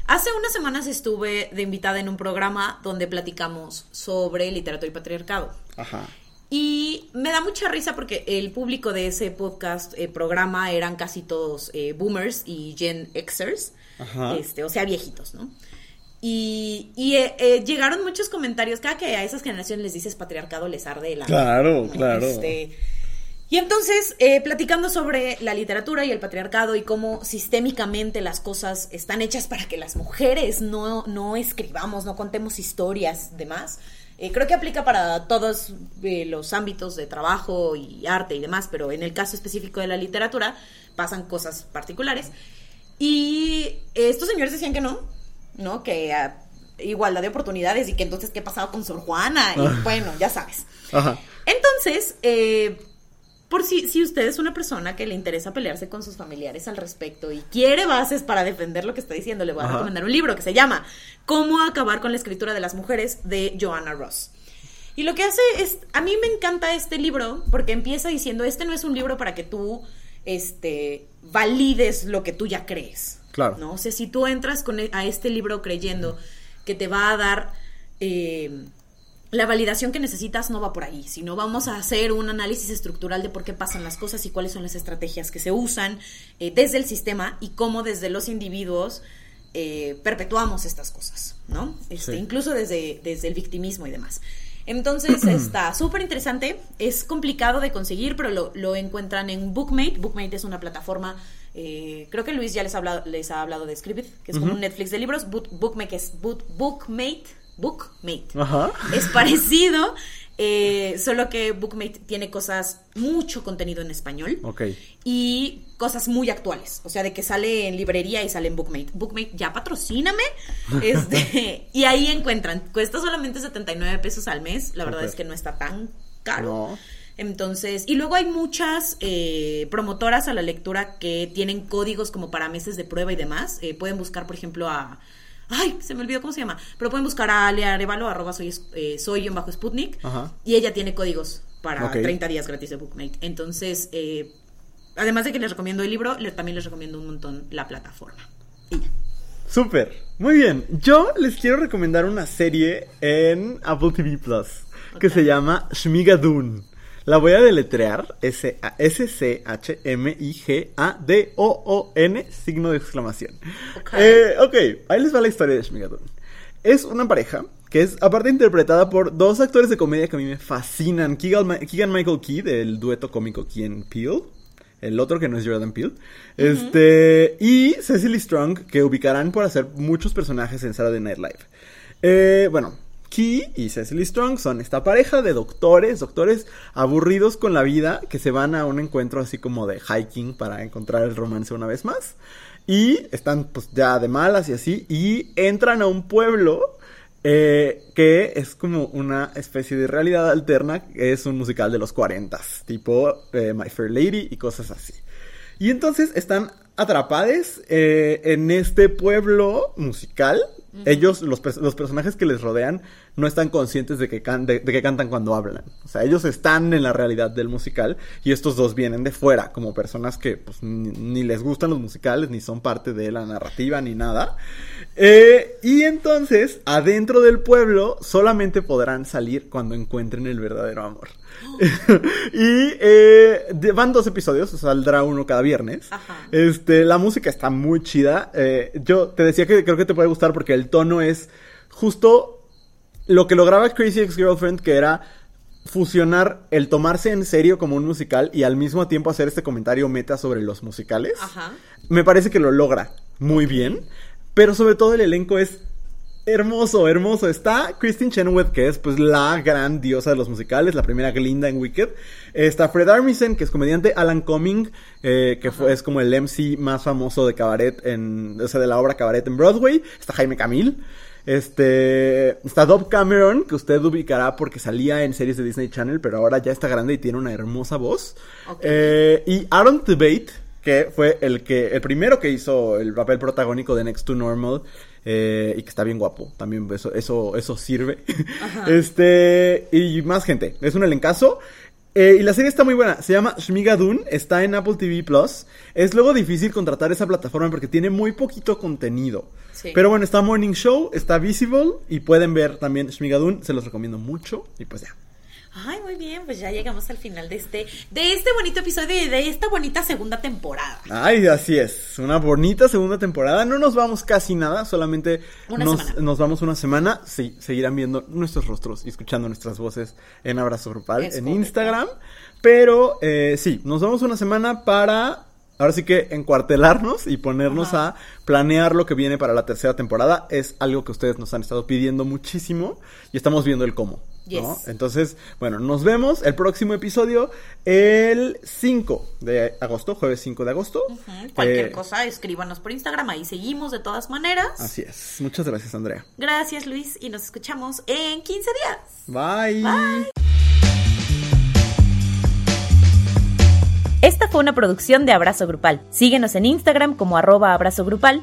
Hace unas semanas estuve de invitada en un programa donde platicamos sobre literatura y patriarcado. Ajá. Y me da mucha risa porque el público de ese podcast, eh, programa, eran casi todos eh, boomers y Gen Xers, Ajá. este, o sea, viejitos, ¿no? Y, y, eh, llegaron muchos comentarios, cada que a esas generaciones les dices patriarcado les arde la... Claro, claro. Este, Y entonces, eh, platicando sobre la literatura y el patriarcado y cómo sistémicamente las cosas están hechas para que las mujeres no, no escribamos, no contemos historias, demás, eh, creo que aplica para todos eh, los ámbitos de trabajo y arte y demás, pero en el caso específico de la literatura pasan cosas particulares. Y estos señores decían que no, ¿no? Que ah, igualdad de oportunidades y que entonces qué pasaba con Sor Juana y Ah. bueno, ya sabes. Ajá. Entonces, eh, por si, si usted es una persona que le interesa pelearse con sus familiares al respecto y quiere bases para defender lo que está diciendo, le voy a Ajá. recomendar un libro que se llama Cómo acabar con la escritura de las mujeres de Joanna Ross. Y lo que hace es, a mí me encanta este libro porque empieza diciendo, este no es un libro para que tú, este, valides lo que tú ya crees. Claro. ¿no? O sea, si tú entras con e- a este libro creyendo que te va a dar eh, la validación que necesitas, no va por ahí, sino vamos a hacer un análisis estructural de por qué pasan las cosas y cuáles son las estrategias que se usan eh, desde el sistema y cómo desde los individuos eh, perpetuamos estas cosas, ¿no? Este, Sí. Incluso desde, desde el victimismo y demás. Entonces está súper interesante, es complicado de conseguir, pero lo, lo encuentran en Bookmate. Bookmate es una plataforma, eh, creo que Luis ya les ha hablado, les ha hablado de Scribd, que es como un Netflix de libros. Book- Bookmate es Book- Bookmate, Bookmate. Ajá. Es parecido, eh, solo que Bookmate tiene cosas, mucho contenido en español Ok. y cosas muy actuales. O sea, de que sale en librería y sale en Bookmate. Bookmate, ya patrocíname. Este, y ahí encuentran. Cuesta solamente 79 pesos al mes. La verdad es que no está tan caro. No. Entonces, y luego hay muchas eh, promotoras a la lectura que tienen códigos como para meses de prueba y demás. Eh, pueden buscar, por ejemplo, a. Ay, se me olvidó cómo se llama. Pero pueden buscar a Ale Arevalo, arroba soy, eh, soy en bajo Sputnik. Ajá. Y ella tiene códigos para Ok. 30 días gratis de Bookmate. Entonces, eh, además de que les recomiendo el libro, le- también les recomiendo un montón la plataforma. Y ya. Súper. Muy bien. Yo les quiero recomendar una serie en Apple TV Plus que se llama Shmigadoon. La voy a deletrear S-C-H-M-I-G-A-D-O-O-N signo de exclamación. Ok. Eh, ok, ahí les va la historia de Shmigadoon. Es una pareja que es aparte interpretada por dos actores de comedia que a mí me fascinan. Keegan, Michael Key del dueto cómico Key and Peele. El otro que no es Jordan Peele. Este. Y Cecily Strong, que ubicarán por hacer muchos personajes en Saturday Night Live. Eh, bueno, Key y Cecily Strong son esta pareja de doctores, doctores aburridos con la vida, que se van a un encuentro así como de hiking para encontrar el romance una vez más. Y están pues ya de malas y así. Y entran a un pueblo eh, que es como una especie de realidad alterna. Es un musical de los 40, tipo eh, My Fair Lady y cosas así. Y entonces están atrapados eh, en este pueblo musical. Ellos, los, los personajes que les rodean, no están conscientes de que, can- de, de que cantan cuando hablan. O sea, ellos están en la realidad del musical y estos dos vienen de fuera, como personas que pues, ni, ni les gustan los musicales, ni son parte de la narrativa, ni nada. Eh, y entonces, adentro del pueblo, solamente podrán salir cuando encuentren el verdadero amor. y eh, van dos episodios, saldrá uno cada viernes. Ajá. Este, la música está muy chida. Eh, yo te decía que creo que te puede gustar porque el tono es justo lo que lograba Crazy Ex Girlfriend, que era fusionar el tomarse en serio como un musical y al mismo tiempo hacer este comentario meta sobre los musicales. Ajá. Me parece que lo logra muy bien, pero sobre todo el elenco es hermoso, hermoso. Está Christine Chenoweth, que es pues la gran diosa de los musicales, la primera Glinda en Wicked. Está Fred Armisen, que es comediante, Alan Cumming, eh, que fue, es como el MC más famoso de cabaret en, o sea, de la obra cabaret en Broadway. Está Jaime Camil. Este, está Dove Cameron, que usted ubicará porque salía en series de Disney Channel, pero ahora ya está grande y tiene una hermosa voz. Eh, y Aaron Tveit, que fue el que el primero que hizo el papel protagónico de Next to Normal eh, y que está bien guapo. También eso eso eso sirve. Este y más gente. Es un elencazo Eh, y la serie está muy buena. Se llama Shmigadoon está en Apple TV Plus. Es luego difícil contratar esa plataforma porque tiene muy poquito contenido. Sí. pero bueno está Morning Show está Visible y pueden ver también Shmigadoon se los recomiendo mucho y pues ya Ay, muy bien, pues ya llegamos al final de este, de este bonito episodio y de esta bonita segunda temporada. Ay, así es, una bonita segunda temporada. No nos vamos casi nada, solamente Una nos, semana. nos vamos una semana. Sí, seguirán viendo nuestros rostros y escuchando nuestras voces en Abrazo Grupal, Es en correcto. Instagram. Pero eh, sí, nos vamos una semana para... Ahora sí que encuartelarnos y ponernos Ajá. a planear lo que viene para la tercera temporada. Es algo que ustedes nos han estado pidiendo muchísimo y estamos viendo el cómo. Entonces, bueno, nos vemos el próximo episodio el 5 de agosto, jueves 5 de agosto. Cualquier Eh, cosa, escríbanos por Instagram, ahí seguimos de todas maneras. Así es. Muchas gracias, Andrea. Gracias Luis y nos escuchamos en 15 días. Bye. Esta fue una producción de Abrazo Grupal. Síguenos en Instagram como arroba abrazo grupal